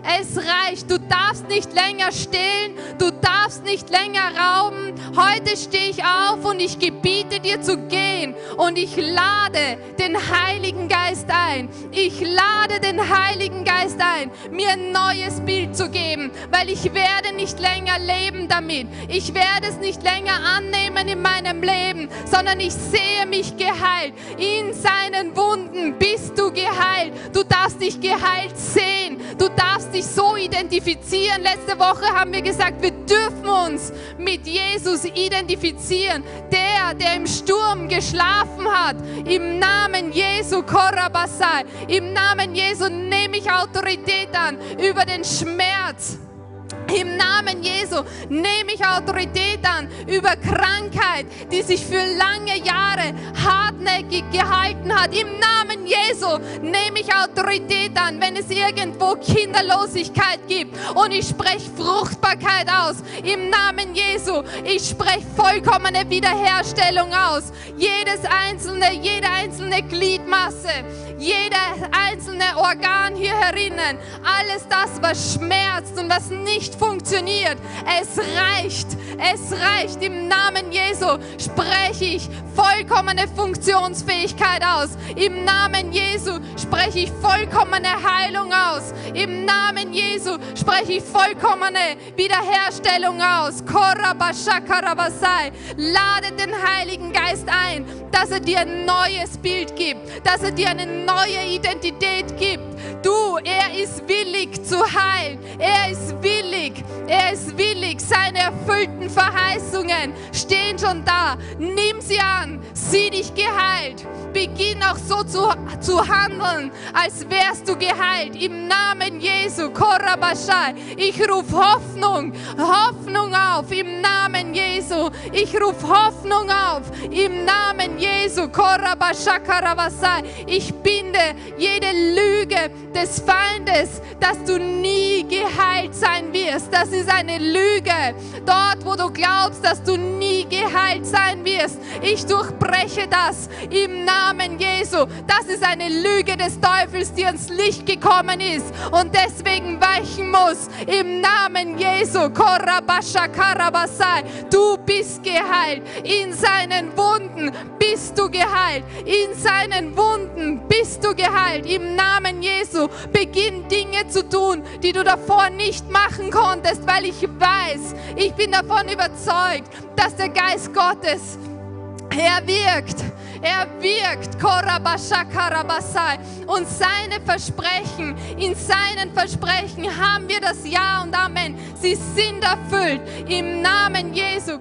Es reicht. Du darfst nicht länger stehlen. Du darfst nicht länger rauben. Heute stehe ich auf und ich gebiete dir zu gehen. Und ich lade den Heiligen Geist ein. Ich lade den Heiligen Geist ein, mir ein neues Bild zu geben, weil ich werde nicht länger leben damit. Ich werde es nicht länger annehmen in meinem Leben, sondern ich sehe mich geheilt. In seinen Wunden bist du geheilt. Du darfst dich geheilt sehen. Du darfst dich dich so identifizieren. Letzte Woche haben wir gesagt, wir dürfen uns mit Jesus identifizieren. Der, der im Sturm geschlafen hat. Im Namen Jesu, Korabasai. Im Namen Jesu nehme ich Autorität an über den Schmerz. Im Namen Jesu nehme ich Autorität an über Krankheit, die sich für lange Jahre hartnäckig gehalten hat. Im Namen Jesu nehme ich Autorität an, wenn es irgendwo Kinderlosigkeit gibt. Und ich spreche Fruchtbarkeit aus. Im Namen Jesu. Ich spreche vollkommene Wiederherstellung aus. Jedes einzelne, jede einzelne Gliedmasse, jeder einzelne Organ hier herinnen, alles das, was schmerzt und was nicht funktioniert. Es reicht, es reicht. Im Namen Jesu spreche ich vollkommene Funktionsfähigkeit aus. Im Namen Jesu spreche ich vollkommene Heilung aus. Im Namen Jesu spreche ich vollkommene Wiederherstellung aus. Lade den Heiligen Geist ein, dass er dir ein neues Bild gibt, dass er dir eine neue Identität gibt. Du, er ist willig zu heilen. Er ist willig. Er ist willig. Seine erfüllten Verheißungen stehen schon da. Nimm sie an. Sieh dich geheilt. Beginn auch so zu, zu handeln, als wärst du geheilt. Im Namen Jesu. Korabashai. Ich rufe Hoffnung. Hoffnung auf. Im Namen Jesu. Ich rufe Hoffnung auf. Im Namen Jesu. Korabashakarabasai. Ich binde jede Lüge des Feindes, dass du nie geheilt sein wirst. Das ist eine Lüge. Dort, wo du glaubst, dass du nie geheilt sein wirst. Ich durchbreche das im Namen Jesu. Das ist eine Lüge des Teufels, die ans Licht gekommen ist und deswegen weichen muss. Im Namen Jesu. Du bist geheilt. In seinen Wunden bist du geheilt. In seinen Wunden bist du geheilt. Im Namen Jesu. Beginn Dinge zu tun, die du davor nicht machen konntest, weil ich weiß, ich bin davon überzeugt, dass der Geist Gottes, er wirkt. Er wirkt, und seine Versprechen, in seinen Versprechen haben wir das Ja und Amen. Sie sind erfüllt im Namen Jesu.